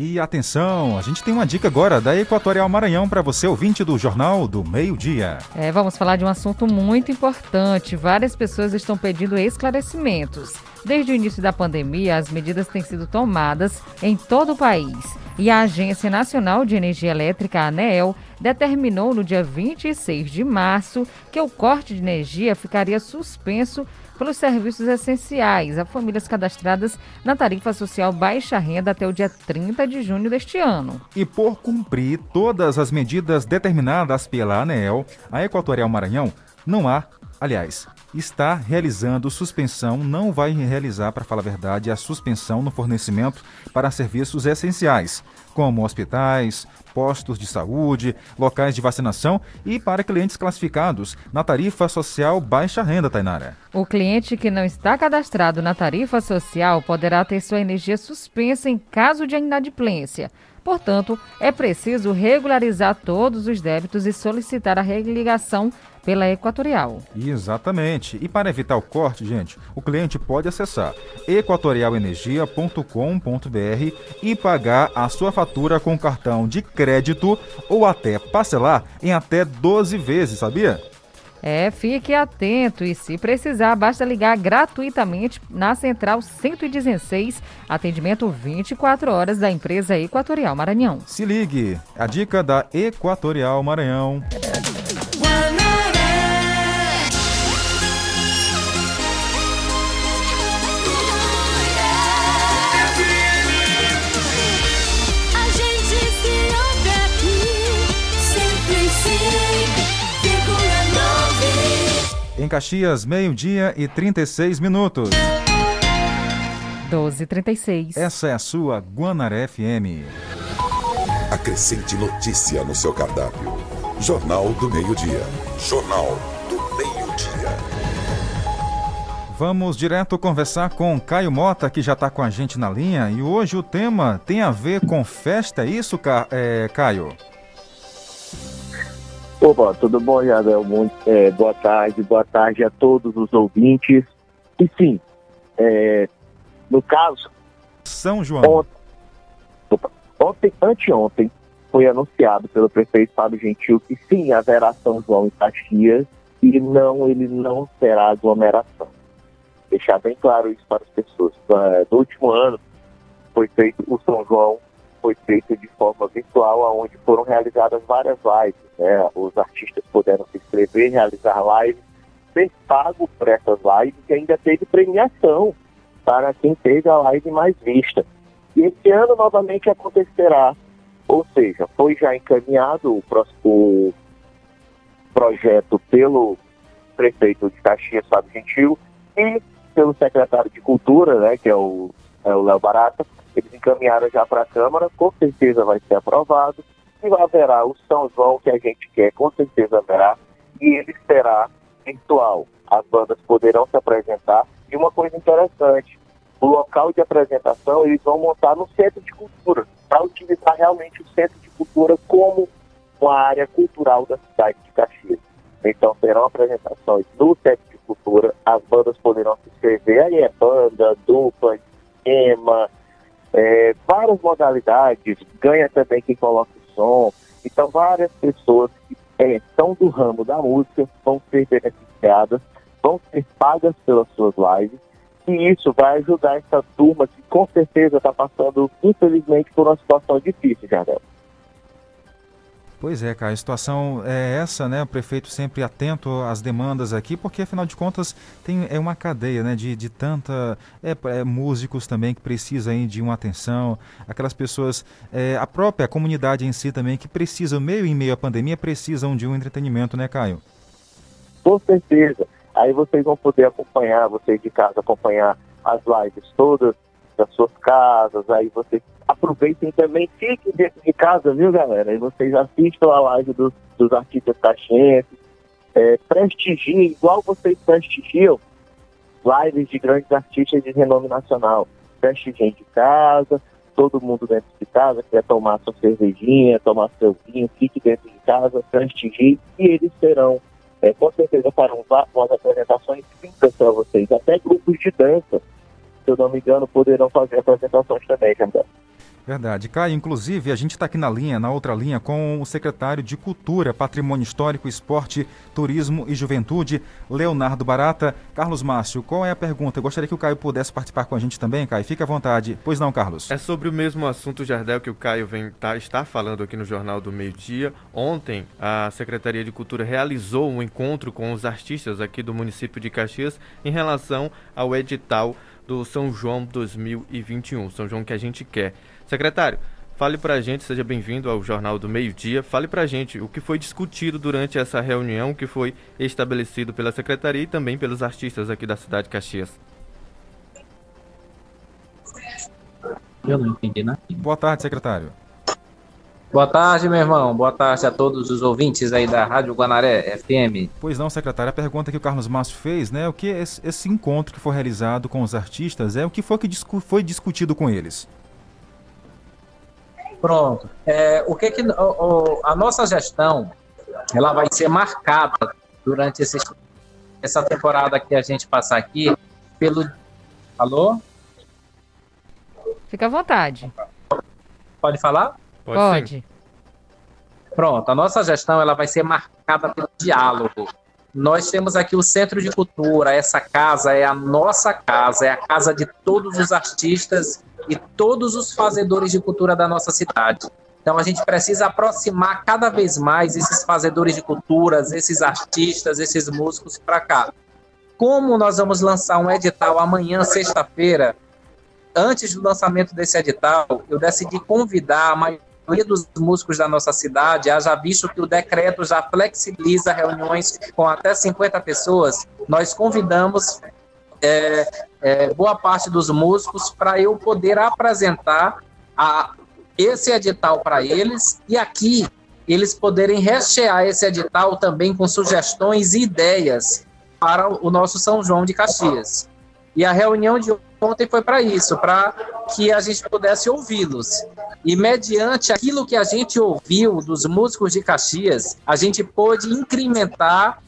E atenção, a gente tem uma dica agora da Equatorial Maranhão para você, ouvinte do Jornal do Meio Dia. É, vamos falar de um assunto muito importante. Várias pessoas estão pedindo esclarecimentos. Desde o início da pandemia, as medidas têm sido tomadas em todo o país. E a Agência Nacional de Energia Elétrica, ANEEL, determinou no dia 26 de março que o corte de energia ficaria suspenso pelos serviços essenciais a famílias cadastradas na tarifa social baixa renda até o dia 30 de junho deste ano. E por cumprir todas as medidas determinadas pela ANEEL, a Equatorial Maranhão não há, aliás, está realizando suspensão, não vai realizar, para falar a verdade, a suspensão no fornecimento para serviços essenciais, como hospitais, postos de saúde, locais de vacinação e para clientes classificados na tarifa social baixa renda, Tainara. O cliente que não está cadastrado na tarifa social poderá ter sua energia suspensa em caso de inadimplência. Portanto, é preciso regularizar todos os débitos e solicitar a religação pela Equatorial. Exatamente. E para evitar o corte, gente, o cliente pode acessar equatorialenergia.com.br e pagar a sua fatura com cartão de crédito ou até parcelar em até 12 vezes, sabia? É, fique atento e se precisar, basta ligar gratuitamente na Central 116, atendimento 24 horas da empresa Equatorial Maranhão. Se ligue, a dica da Equatorial Maranhão. Em Caxias, meio-dia e 36 minutos. 1236. Essa é a sua Guanaré FM. Acrescente notícia no seu cardápio. Jornal do Meio-Dia. Jornal do Meio-Dia. Vamos direto conversar com Caio Mota, que já está com a gente na linha. E hoje o tema tem a ver com festa, é isso, Ca... é, Caio? Opa, tudo bom, Jadel? É, boa tarde, boa tarde a todos os ouvintes. E sim, é, no caso. São João. Ontem, opa, ontem, anteontem, foi anunciado pelo prefeito Fábio Gentil que sim, haverá São João em Caxias e não, ele não será aglomeração. Deixar bem claro isso para as pessoas. No último ano, foi feito o São João foi feito de forma virtual, onde foram realizadas várias lives. Né? Os artistas puderam se inscrever, realizar lives, ser pago por essas lives e ainda teve premiação para quem teve a live mais vista. E esse ano novamente acontecerá, ou seja, foi já encaminhado o, o projeto pelo prefeito de Caxias, Fábio Gentil, e pelo secretário de Cultura, né, que é o é Léo Barata, eles encaminharam já para a Câmara, com certeza vai ser aprovado, e haverá o São João que a gente quer, com certeza haverá, e ele será virtual. As bandas poderão se apresentar. E uma coisa interessante, o local de apresentação eles vão montar no centro de cultura, para utilizar realmente o centro de cultura como uma área cultural da cidade de Caxias. Então terão apresentações no centro de cultura, as bandas poderão se inscrever, aí é banda, dupla, esquema, é, várias modalidades, ganha também quem coloca o som. Então, várias pessoas que é, são do ramo da música vão ser beneficiadas, vão ser pagas pelas suas lives, e isso vai ajudar essa turma que com certeza está passando, infelizmente, por uma situação difícil, Jardel. Pois é, cara, a situação é essa, né? O prefeito sempre atento às demandas aqui, porque afinal de contas tem é uma cadeia, né? De, de tanta é, é, músicos também que precisam de uma atenção, aquelas pessoas, é, a própria comunidade em si também que precisam meio em meio à pandemia precisam de um entretenimento, né, Caio? Com certeza. Aí vocês vão poder acompanhar, vocês de casa acompanhar as lives todas das suas casas, aí vocês aproveitem também, fiquem dentro de casa, viu, galera? E vocês assistam a live dos, dos artistas caxienses, é, prestigiem, igual vocês prestigiam lives de grandes artistas de renome nacional. Prestigiem de casa, todo mundo dentro de casa, quer tomar sua cervejinha, tomar seu vinho, fique dentro de casa, prestigie, e eles serão, é, com certeza, farão umas apresentações fincas para vocês, até grupos de dança se eu não me engano, poderão fazer apresentações também, Jandão. Verdade. Caio, inclusive, a gente está aqui na linha, na outra linha, com o secretário de Cultura, Patrimônio Histórico, Esporte, Turismo e Juventude, Leonardo Barata. Carlos Márcio, qual é a pergunta? Eu gostaria que o Caio pudesse participar com a gente também, Caio. Fique à vontade. Pois não, Carlos? É sobre o mesmo assunto, Jardel, que o Caio vem, tá, está falando aqui no Jornal do Meio Dia. Ontem, a Secretaria de Cultura realizou um encontro com os artistas aqui do município de Caxias em relação ao edital do São João 2021, São João que a gente quer. Secretário, fale para a gente, seja bem-vindo ao Jornal do Meio Dia, fale para a gente o que foi discutido durante essa reunião que foi estabelecido pela Secretaria e também pelos artistas aqui da cidade de Caxias. Eu não entendi nada. Boa tarde, secretário. Boa tarde, meu irmão. Boa tarde a todos os ouvintes aí da Rádio Guanaré FM. Pois não, secretário. A pergunta que o Carlos Márcio fez, né? O que esse, esse encontro que foi realizado com os artistas é o que foi que discu foi discutido com eles? Pronto. É, o que que o, o, a nossa gestão ela vai ser marcada durante esse, essa temporada que a gente passar aqui pelo. Alô? Fica à vontade. Pode falar? Pode. Pode. Pronto, a nossa gestão ela vai ser marcada pelo diálogo. Nós temos aqui o Centro de Cultura, essa casa é a nossa casa, é a casa de todos os artistas e todos os fazedores de cultura da nossa cidade. Então a gente precisa aproximar cada vez mais esses fazedores de culturas, esses artistas, esses músicos para cá. Como nós vamos lançar um edital amanhã, sexta-feira, antes do lançamento desse edital, eu decidi convidar a maioria maioria dos músicos da nossa cidade, haja visto que o decreto já flexibiliza reuniões com até 50 pessoas, nós convidamos é, é, boa parte dos músicos para eu poder apresentar a, esse edital para eles e aqui eles poderem rechear esse edital também com sugestões e ideias para o nosso São João de Caxias. E a reunião de ontem foi para isso, para que a gente pudesse ouvi-los. E mediante aquilo que a gente ouviu dos músicos de Caxias, a gente pôde incrementar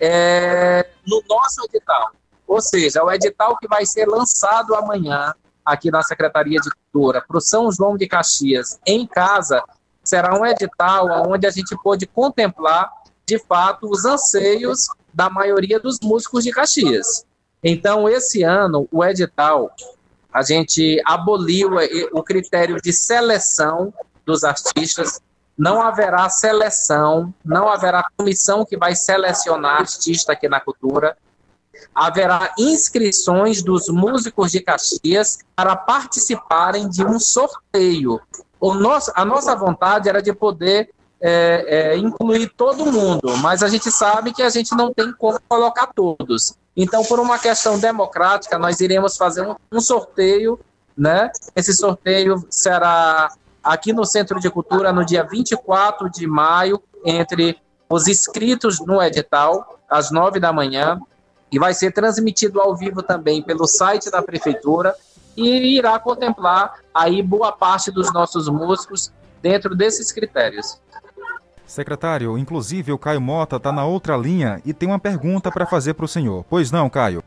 é, no nosso edital. Ou seja, o edital que vai ser lançado amanhã aqui na Secretaria de Cultura para o São João de Caxias em casa será um edital onde a gente pôde contemplar de fato os anseios da maioria dos músicos de Caxias. Então, esse ano, o edital, a gente aboliu o critério de seleção dos artistas. Não haverá seleção, não haverá comissão que vai selecionar artista aqui na cultura. Haverá inscrições dos músicos de Caxias para participarem de um sorteio. O nosso, a nossa vontade era de poder é, é, incluir todo mundo, mas a gente sabe que a gente não tem como colocar todos. Então, por uma questão democrática, nós iremos fazer um, um sorteio, né? Esse sorteio será aqui no Centro de Cultura no dia 24 de maio, entre os inscritos no edital, às nove da manhã, e vai ser transmitido ao vivo também pelo site da Prefeitura e irá contemplar aí boa parte dos nossos músicos dentro desses critérios. Secretário, inclusive o Caio Mota está na outra linha e tem uma pergunta para fazer para o senhor. Pois não, Caio?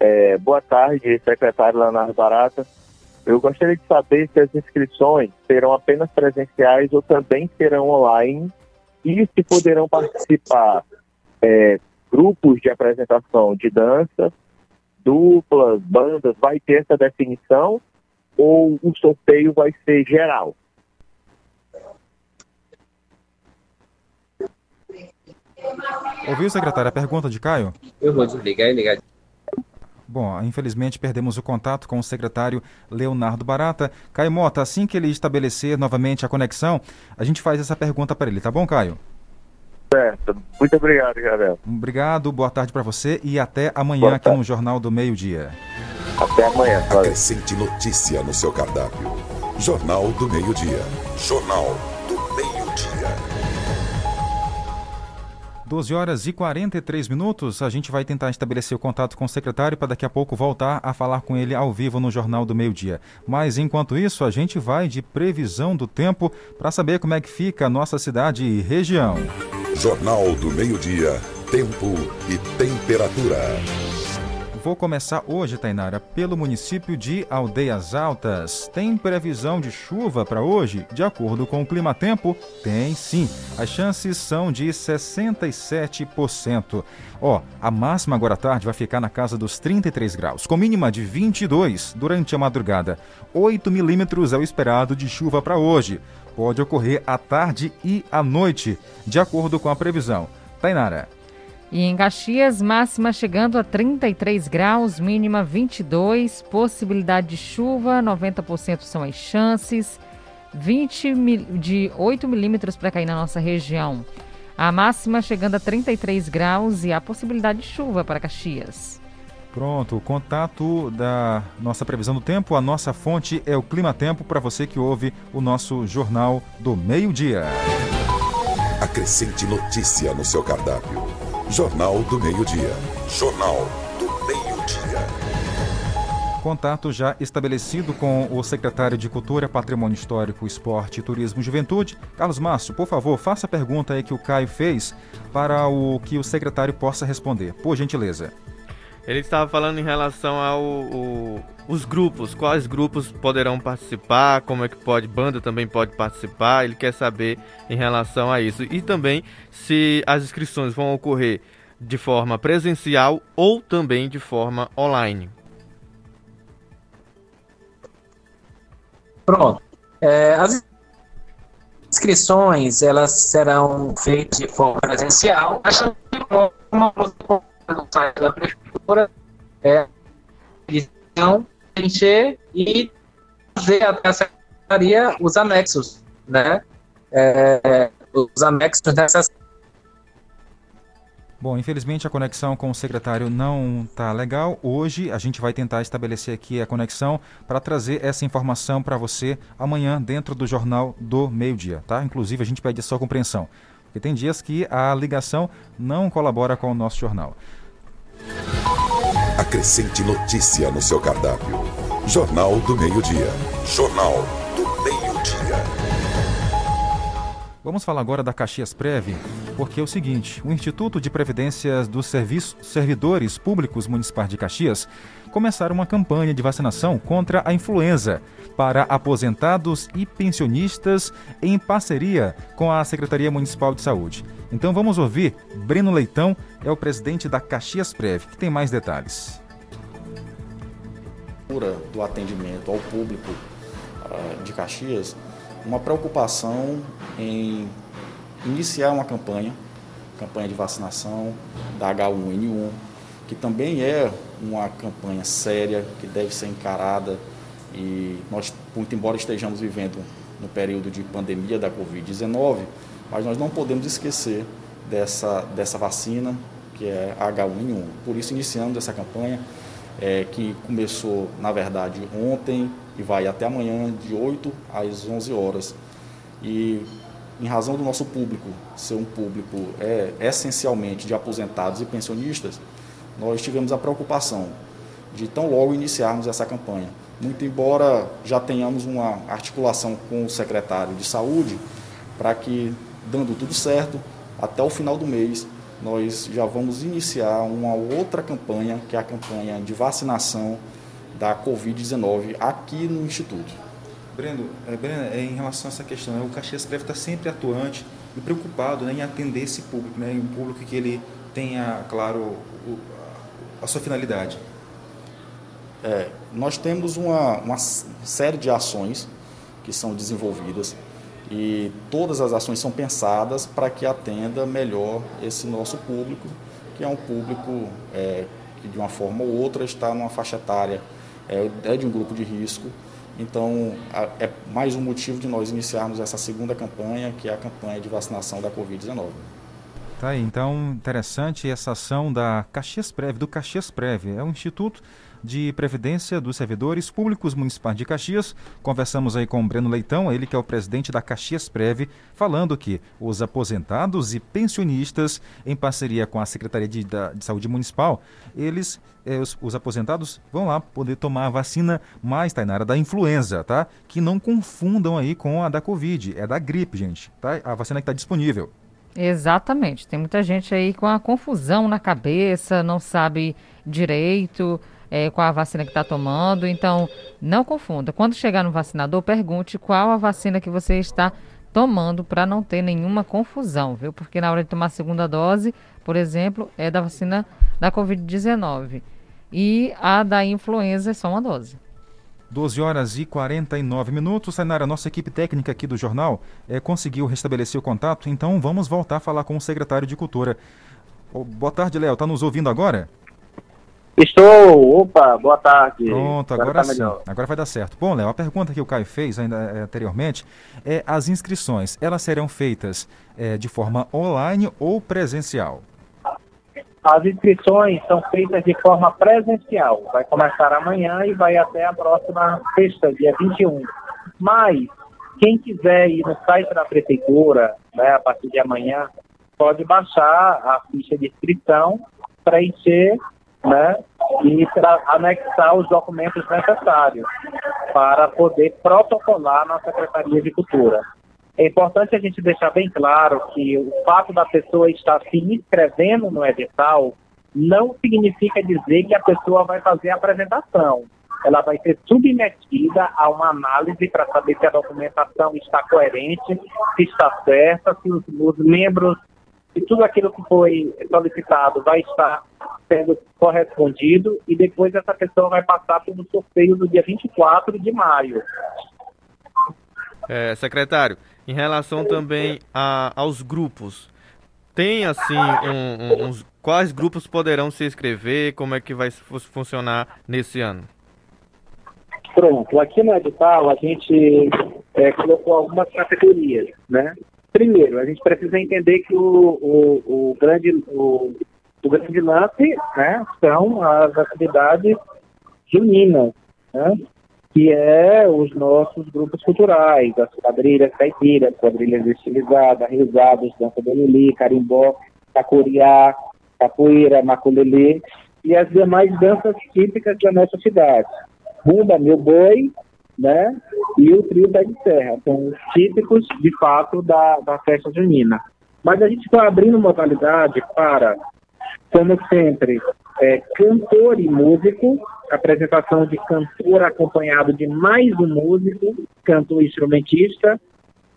É, boa tarde, secretário Leonardo Barata. Eu gostaria de saber se as inscrições serão apenas presenciais ou também serão online e se poderão participar é, grupos de apresentação de dança, duplas, bandas, vai ter essa definição ou o sorteio vai ser geral? Ouviu, secretário, a pergunta de Caio? Eu vou desligar e ligar. Bom, infelizmente perdemos o contato com o secretário Leonardo Barata. Caio Mota, assim que ele estabelecer novamente a conexão, a gente faz essa pergunta para ele, tá bom, Caio? Certo. Muito obrigado, Gabriel. Obrigado, boa tarde para você e até amanhã aqui no Jornal do Meio Dia. Até amanhã. Acrescente notícia no seu cardápio. Jornal do Meio Dia. Jornal 12 horas e 43 minutos. A gente vai tentar estabelecer o contato com o secretário para daqui a pouco voltar a falar com ele ao vivo no Jornal do Meio Dia. Mas enquanto isso, a gente vai de previsão do tempo para saber como é que fica a nossa cidade e região. Jornal do Meio Dia. Tempo e temperatura. Vou começar hoje, Tainara, pelo município de Aldeias Altas. Tem previsão de chuva para hoje? De acordo com o Clima Tempo, tem sim. As chances são de 67%. Ó, a máxima agora à tarde vai ficar na casa dos 33 graus, com mínima de 22 durante a madrugada. 8 milímetros é o esperado de chuva para hoje. Pode ocorrer à tarde e à noite, de acordo com a previsão. Tainara. E em Caxias, máxima chegando a 33 graus, mínima 22, possibilidade de chuva, 90% são as chances, 20 mil, de 8 milímetros para cair na nossa região. A máxima chegando a 33 graus e a possibilidade de chuva para Caxias. Pronto, o contato da nossa previsão do tempo, a nossa fonte é o Clima Tempo para você que ouve o nosso Jornal do Meio-Dia. Acrescente notícia no seu cardápio. Jornal do Meio-Dia. Jornal do Meio-Dia. Contato já estabelecido com o secretário de Cultura, Patrimônio Histórico, Esporte, Turismo e Juventude. Carlos Márcio, por favor, faça a pergunta aí que o Caio fez para o que o secretário possa responder. Por gentileza. Ele estava falando em relação aos grupos, quais grupos poderão participar, como é que pode, banda também pode participar, ele quer saber em relação a isso. E também se as inscrições vão ocorrer de forma presencial ou também de forma online. Pronto. É, as inscrições elas serão feitas de forma presencial, achando que uma no site da prefeitura é então preencher e fazer até a secretaria os anexos, né? É, os anexos necessários. Bom, infelizmente a conexão com o secretário não está legal. Hoje a gente vai tentar estabelecer aqui a conexão para trazer essa informação para você amanhã dentro do Jornal do Meio-Dia, tá? Inclusive a gente pede a sua compreensão, porque tem dias que a ligação não colabora com o nosso jornal. Acrescente notícia no seu cardápio. Jornal do Meio-Dia. Jornal Vamos falar agora da Caxias Prev, porque é o seguinte: o Instituto de Previdência dos Servidores Públicos Municipais de Caxias começaram uma campanha de vacinação contra a influenza para aposentados e pensionistas em parceria com a Secretaria Municipal de Saúde. Então vamos ouvir. Breno Leitão é o presidente da Caxias Prev, que tem mais detalhes. Do atendimento ao público uh, de Caxias uma preocupação em iniciar uma campanha, campanha de vacinação da H1N1, que também é uma campanha séria, que deve ser encarada e nós, muito embora estejamos vivendo no período de pandemia da Covid-19, mas nós não podemos esquecer dessa, dessa vacina, que é a H1N1. Por isso iniciamos essa campanha, é, que começou, na verdade, ontem, e vai até amanhã de 8 às 11 horas. E em razão do nosso público ser um público é, essencialmente de aposentados e pensionistas, nós tivemos a preocupação de tão logo iniciarmos essa campanha. Muito embora já tenhamos uma articulação com o secretário de saúde para que, dando tudo certo, até o final do mês nós já vamos iniciar uma outra campanha, que é a campanha de vacinação da Covid-19 aqui no Instituto. Breno, é, Breno, é, em relação a essa questão, né, o Caxias Prev está sempre atuante e preocupado né, em atender esse público, né, um público que ele tenha, claro, o, a sua finalidade. É, nós temos uma, uma série de ações que são desenvolvidas e todas as ações são pensadas para que atenda melhor esse nosso público, que é um público é, que de uma forma ou outra está numa faixa etária é, é de um grupo de risco. Então, é mais um motivo de nós iniciarmos essa segunda campanha, que é a campanha de vacinação da Covid-19. Tá aí, então, interessante essa ação da Caxias Prev, do Caxias Prev. É um instituto de Previdência dos Servidores Públicos Municipais de Caxias. Conversamos aí com o Breno Leitão, ele que é o presidente da Caxias Prev, falando que os aposentados e pensionistas, em parceria com a Secretaria de, de Saúde Municipal, eles, eh, os, os, aposentados, vão lá poder tomar a vacina mais, Tainara, da influenza, tá? Que não confundam aí com a da Covid, é da gripe, gente, tá? A vacina que está disponível. Exatamente. Tem muita gente aí com a confusão na cabeça, não sabe direito é, qual a vacina que está tomando. Então, não confunda. Quando chegar no vacinador, pergunte qual a vacina que você está tomando para não ter nenhuma confusão, viu? Porque na hora de tomar a segunda dose, por exemplo, é da vacina da Covid-19. E a da influenza é só uma dose. 12 horas e 49 minutos. Sainara, nossa equipe técnica aqui do jornal é, conseguiu restabelecer o contato, então vamos voltar a falar com o secretário de Cultura. Oh, boa tarde, Léo. Está nos ouvindo agora? Estou, opa, boa tarde. Pronto, agora, agora tá sim. Agora vai dar certo. Bom, Léo, a pergunta que o Caio fez ainda é, anteriormente é as inscrições, elas serão feitas é, de forma online ou presencial? As inscrições são feitas de forma presencial. Vai começar amanhã e vai até a próxima sexta, dia 21. Mas, quem quiser ir no site da prefeitura, né, a partir de amanhã, pode baixar a ficha de inscrição, preencher né, e anexar os documentos necessários para poder protocolar na Secretaria de Cultura. É importante a gente deixar bem claro que o fato da pessoa estar se inscrevendo no edital não significa dizer que a pessoa vai fazer a apresentação. Ela vai ser submetida a uma análise para saber se a documentação está coerente, se está certa, se os, os membros se tudo aquilo que foi solicitado vai estar sendo correspondido e depois essa pessoa vai passar pelo sorteio do dia 24 de maio. É, secretário, em relação também a, aos grupos, tem assim um, um, uns, quais grupos poderão se inscrever? Como é que vai funcionar nesse ano? Pronto, aqui no edital a gente é, colocou algumas categorias, né? Primeiro, a gente precisa entender que o, o, o grande, o, O grande lance né, são as atividades juninas, né, que é os nossos grupos culturais, as quadrilhas caipiras, quadrilhas estilizadas, risadas, dança do lili, carimbó, cacuriá, capoeira, maculelê e as demais danças típicas da nossa cidade. Bumba, meu boi, né? E o trio da de serra. São os típicos, de fato, da, da festa junina. Mas a gente está abrindo modalidade para, como sempre, é, cantor e músico, apresentação de cantor acompanhado de mais um músico, cantor instrumentista,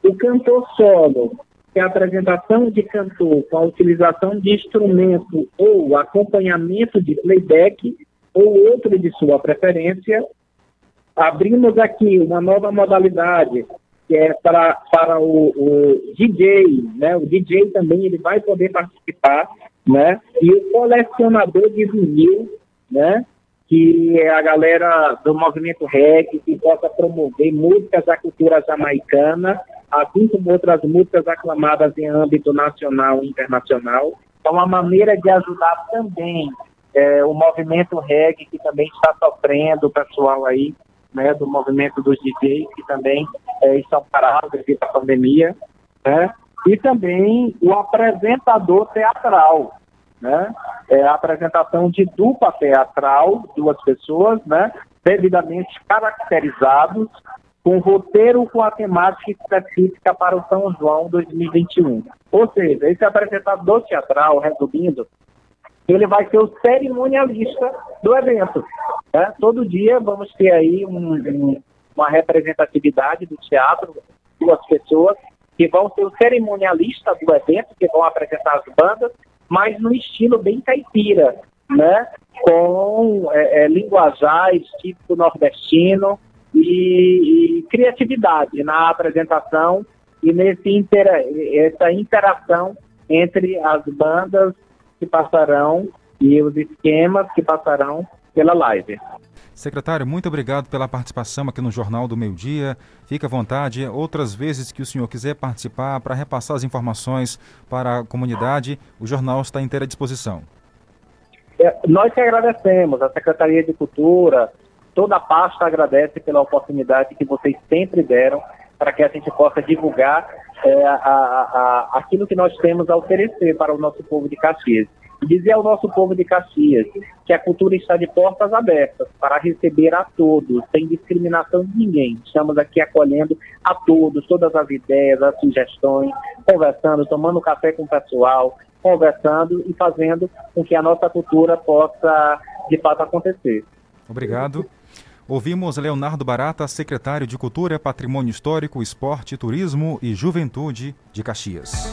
o cantor solo, que é a apresentação de cantor com a utilização de instrumento ou acompanhamento de playback ou outro de sua preferência. Abrimos aqui uma nova modalidade que é para, para o, o DJ, né? O DJ também ele vai poder participar, né? E o colecionador de vinil, né? Que é a galera do movimento reggae que possa promover músicas da cultura jamaicana, assim como outras músicas aclamadas em âmbito nacional e internacional. É uma maneira de ajudar também é, o movimento reggae, que também está sofrendo, o pessoal aí, né, do movimento dos DJs, que também é, estão parados devido à pandemia, né? E também o apresentador teatral, né? É a apresentação de dupla teatral, duas pessoas, né? Devidamente caracterizados, com roteiro com a temática específica para o São João 2021. Ou seja, esse apresentador teatral, resumindo, ele vai ser o cerimonialista do evento. Né? Todo dia vamos ter aí um, um, uma representatividade do teatro, duas pessoas que vão ser o cerimonialista do evento, que vão apresentar as bandas, mas no estilo bem caipira, né? com é, é, linguajares típico nordestino e, e, criatividade na apresentação e nesse intera essa interação entre as bandas que passarão e os esquemas que passarão pela live. Secretário, muito obrigado pela participação aqui no Jornal do Meio Dia. Fique à vontade. Outras vezes que o senhor quiser participar para repassar as informações para a comunidade, o jornal está inteira disposição. É, nós que agradecemos, a Secretaria de Cultura, toda a pasta agradece pela oportunidade que vocês sempre deram para que a gente possa divulgar é, a, a, aquilo que nós temos a oferecer para o nosso povo de Caxias dizer ao nosso povo de Caxias que a cultura está de portas abertas para receber a todos, sem discriminação de ninguém. Estamos aqui acolhendo a todos, todas as ideias, as sugestões, conversando, tomando café com o pessoal, conversando e fazendo com que a nossa cultura possa, de fato, acontecer. Obrigado. Ouvimos Leonardo Barata, secretário de Cultura, Patrimônio Histórico, Esporte, Turismo e Juventude de Caxias.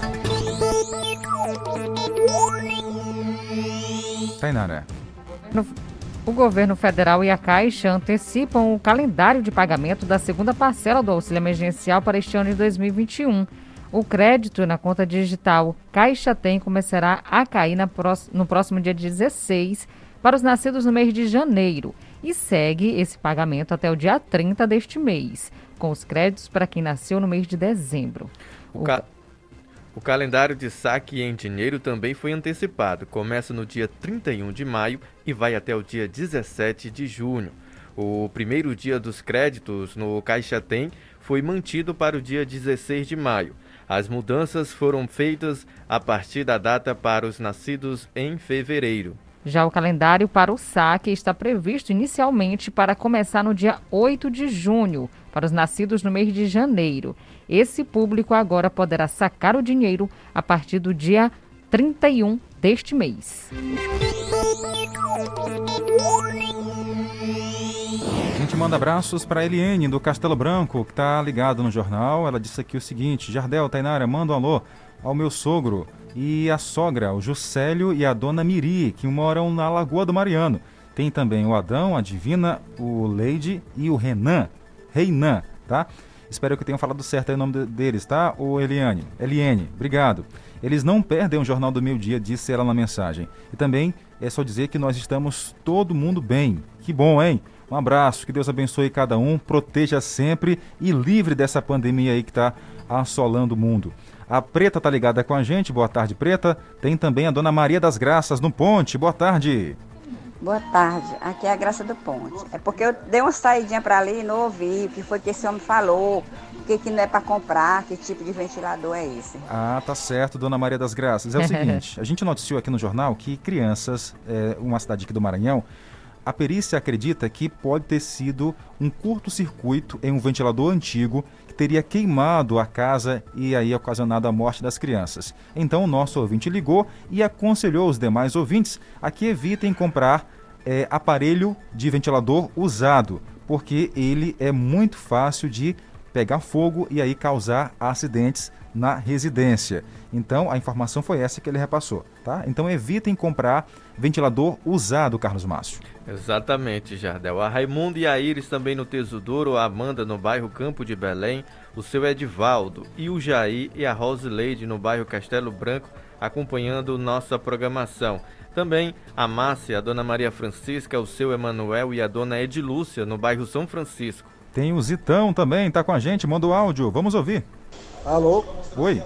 Tainara. O governo federal e a Caixa antecipam o calendário de pagamento da segunda parcela do auxílio emergencial para este ano de 2021. O crédito na conta digital Caixa Tem começará a cair no próximo dia 16 para os nascidos no mês de janeiro e segue esse pagamento até o dia 30 deste mês, com os créditos para quem nasceu no mês de dezembro. O, ca... O calendário de saque em dinheiro também foi antecipado. Começa no dia 31 de maio e vai até o dia 17 de junho. O primeiro dia dos créditos no Caixa Tem foi mantido para o dia 16 de maio. As mudanças foram feitas a partir da data para os nascidos em fevereiro. Já o calendário para o saque está previsto inicialmente para começar no dia 8 de junho, para os nascidos no mês de janeiro. Esse público agora poderá sacar o dinheiro a partir do dia 31 deste mês. A gente manda abraços para Eliane do Castelo Branco, que está ligado no jornal. Ela disse aqui o seguinte: Jardel, Tainara, manda um alô ao meu sogro e a sogra, o Juscelio e a dona Miri, que moram na Lagoa do Mariano. Tem também o Adão, a Divina, o Leide e o Renan, Reinan, tá? Espero que tenham falado certo aí o nome de- deles, tá? Ô Eliane. Eliane, obrigado. Eles não perdem o Jornal do Meio Dia, disse ela na mensagem. E também é só dizer que nós estamos todo mundo bem. Que bom, hein? Um abraço, que Deus abençoe cada um, proteja sempre e livre dessa pandemia aí que está assolando o mundo. A Preta tá ligada com a gente, boa tarde, Preta. Tem também a Dona Maria das Graças no Ponte, boa tarde. Boa tarde, aqui é a Graça do Ponte. É porque eu dei uma saidinha para ali e não ouvi o que foi que esse homem falou, o que, que não é para comprar, que tipo de ventilador é esse. Ah, tá certo, Dona Maria das Graças. É o seguinte, a gente noticiou aqui no jornal que crianças, é, uma cidade aqui do Maranhão, a perícia acredita que pode ter sido um curto-circuito em um ventilador antigo que teria queimado a casa e aí ocasionado a morte das crianças. Então o nosso ouvinte ligou e aconselhou os demais ouvintes a que evitem comprar é, aparelho de ventilador usado, porque ele é muito fácil de pegar fogo e aí causar acidentes na residência. Então a informação foi essa que ele repassou, tá? Então evitem comprar ventilador usado, Carlos Márcio. Exatamente, Jardel. A Raimundo e a Iris também no Tesouro, a Amanda no bairro Campo de Belém, o seu Edivaldo e o Jair e a Rosileide no bairro Castelo Branco acompanhando nossa programação. Também a Márcia, a Dona Maria Francisca, o seu Emanuel e a Dona Edilúcia no bairro São Francisco. Tem o Zitão também, tá com a gente, manda o áudio, vamos ouvir. Alô? Oi.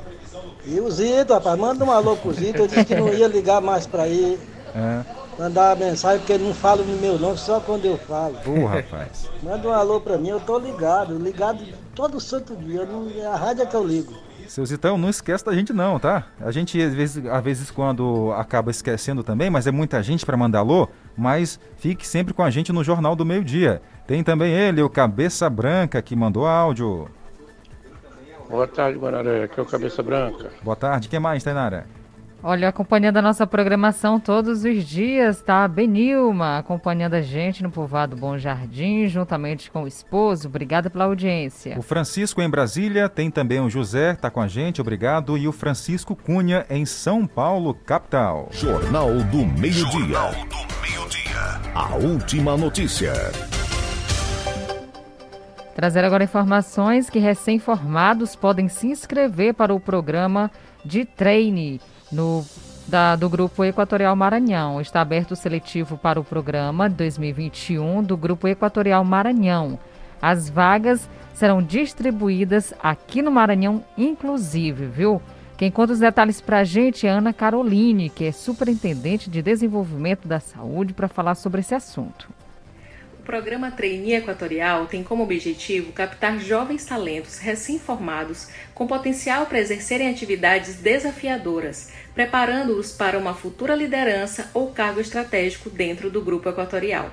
E o Zito, rapaz, manda um alô pro Zito. Eu disse que não ia ligar mais pra ele, É. mandar uma mensagem, porque ele não fala no meu nome, só quando eu falo. Ô, rapaz. Manda um alô pra mim, eu tô ligado, ligado todo santo dia. não- é a rádio é que eu ligo. Seu Zitão, não esquece da gente não, tá? A gente, às vezes, às vezes quando acaba esquecendo também, mas é muita gente para mandar alô, mas fique sempre com a gente no Jornal do Meio Dia. Tem também ele, o Cabeça Branca, que mandou áudio. Boa tarde, Guararé. Aqui é o Cabeça Branca. Boa tarde, quem mais, Tainara? Olha, acompanhando a nossa programação todos os dias, tá? Benilma acompanhando a gente no Povoado Bom Jardim, juntamente com o esposo. Obrigada pela audiência. O Francisco em Brasília, tem também o José, tá com a gente, obrigado. E o Francisco Cunha em São Paulo, capital. Jornal do Meio-Dia. A última notícia. Trazer agora informações que recém-formados podem se inscrever para o programa de treine no, da- do Grupo Equatorial Maranhão. Está aberto o seletivo para o programa 2021 do Grupo Equatorial Maranhão. As vagas serão distribuídas aqui no Maranhão, inclusive, viu? Quem conta os detalhes para a gente é Ana Caroline, que é superintendente de desenvolvimento da saúde, para falar sobre esse assunto. O programa Trainee Equatorial tem como objetivo captar jovens talentos recém-formados com potencial para exercerem atividades desafiadoras, preparando-os para uma futura liderança ou cargo estratégico dentro do grupo equatorial.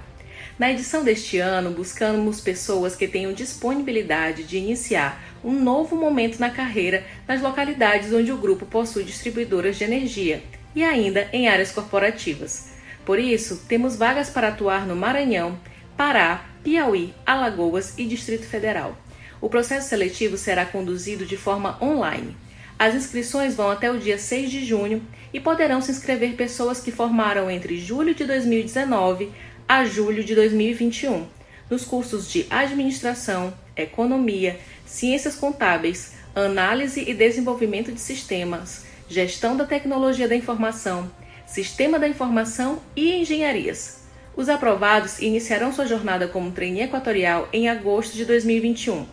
Na edição deste ano, buscamos pessoas que tenham disponibilidade de iniciar um novo momento na carreira nas localidades onde o grupo possui distribuidoras de energia e ainda em áreas corporativas. Por isso, temos vagas para atuar no Maranhão, Pará, Piauí, Alagoas e Distrito Federal. O processo seletivo será conduzido de forma online. As inscrições vão até o dia 6 de junho e poderão se inscrever pessoas que formaram entre julho de 2019 a julho de 2021 nos cursos de Administração, Economia, Ciências Contábeis, Análise e Desenvolvimento de Sistemas, Gestão da Tecnologia da Informação, Sistema da Informação e Engenharias. Os aprovados iniciarão sua jornada como trainee equatorial em agosto de 2021.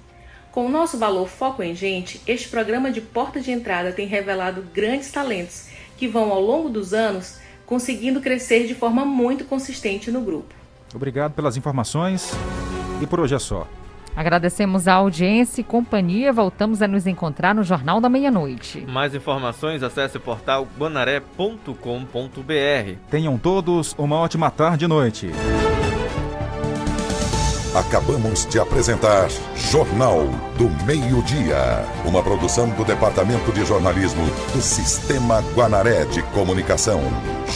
Com o nosso valor Foco em Gente, este programa de porta de entrada tem revelado grandes talentos que vão, ao longo dos anos, conseguindo crescer de forma muito consistente no grupo. Obrigado pelas informações e por hoje é só. Agradecemos a audiência e companhia. Voltamos a nos encontrar no Jornal da Meia-Noite. Mais informações, acesse o portal guanaré.com.br. Tenham todos uma ótima tarde e noite. Acabamos de apresentar Jornal do Meio-Dia, uma produção do Departamento de Jornalismo do Sistema Guanaré de Comunicação.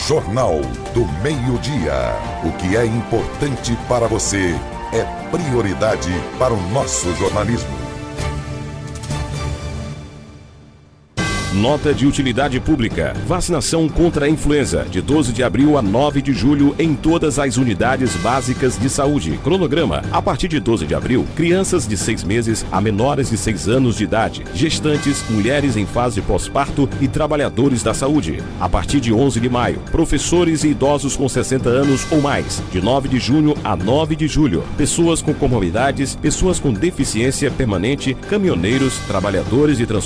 Jornal do Meio-Dia. O que é importante para você é prioridade para o nosso jornalismo. Nota de utilidade pública. Vacinação contra a influenza, de 12 de abril a 9 de julho, em todas as unidades básicas de saúde. Cronograma. A partir de 12 de abril, crianças de 6 meses a menores de 6 anos de idade, gestantes, mulheres em fase pós-parto e trabalhadores da saúde. A partir de 11 de maio, professores e idosos com 60 anos ou mais, de 9 de junho a 9 de julho. Pessoas com comorbidades, pessoas com deficiência permanente, caminhoneiros, trabalhadores de transporte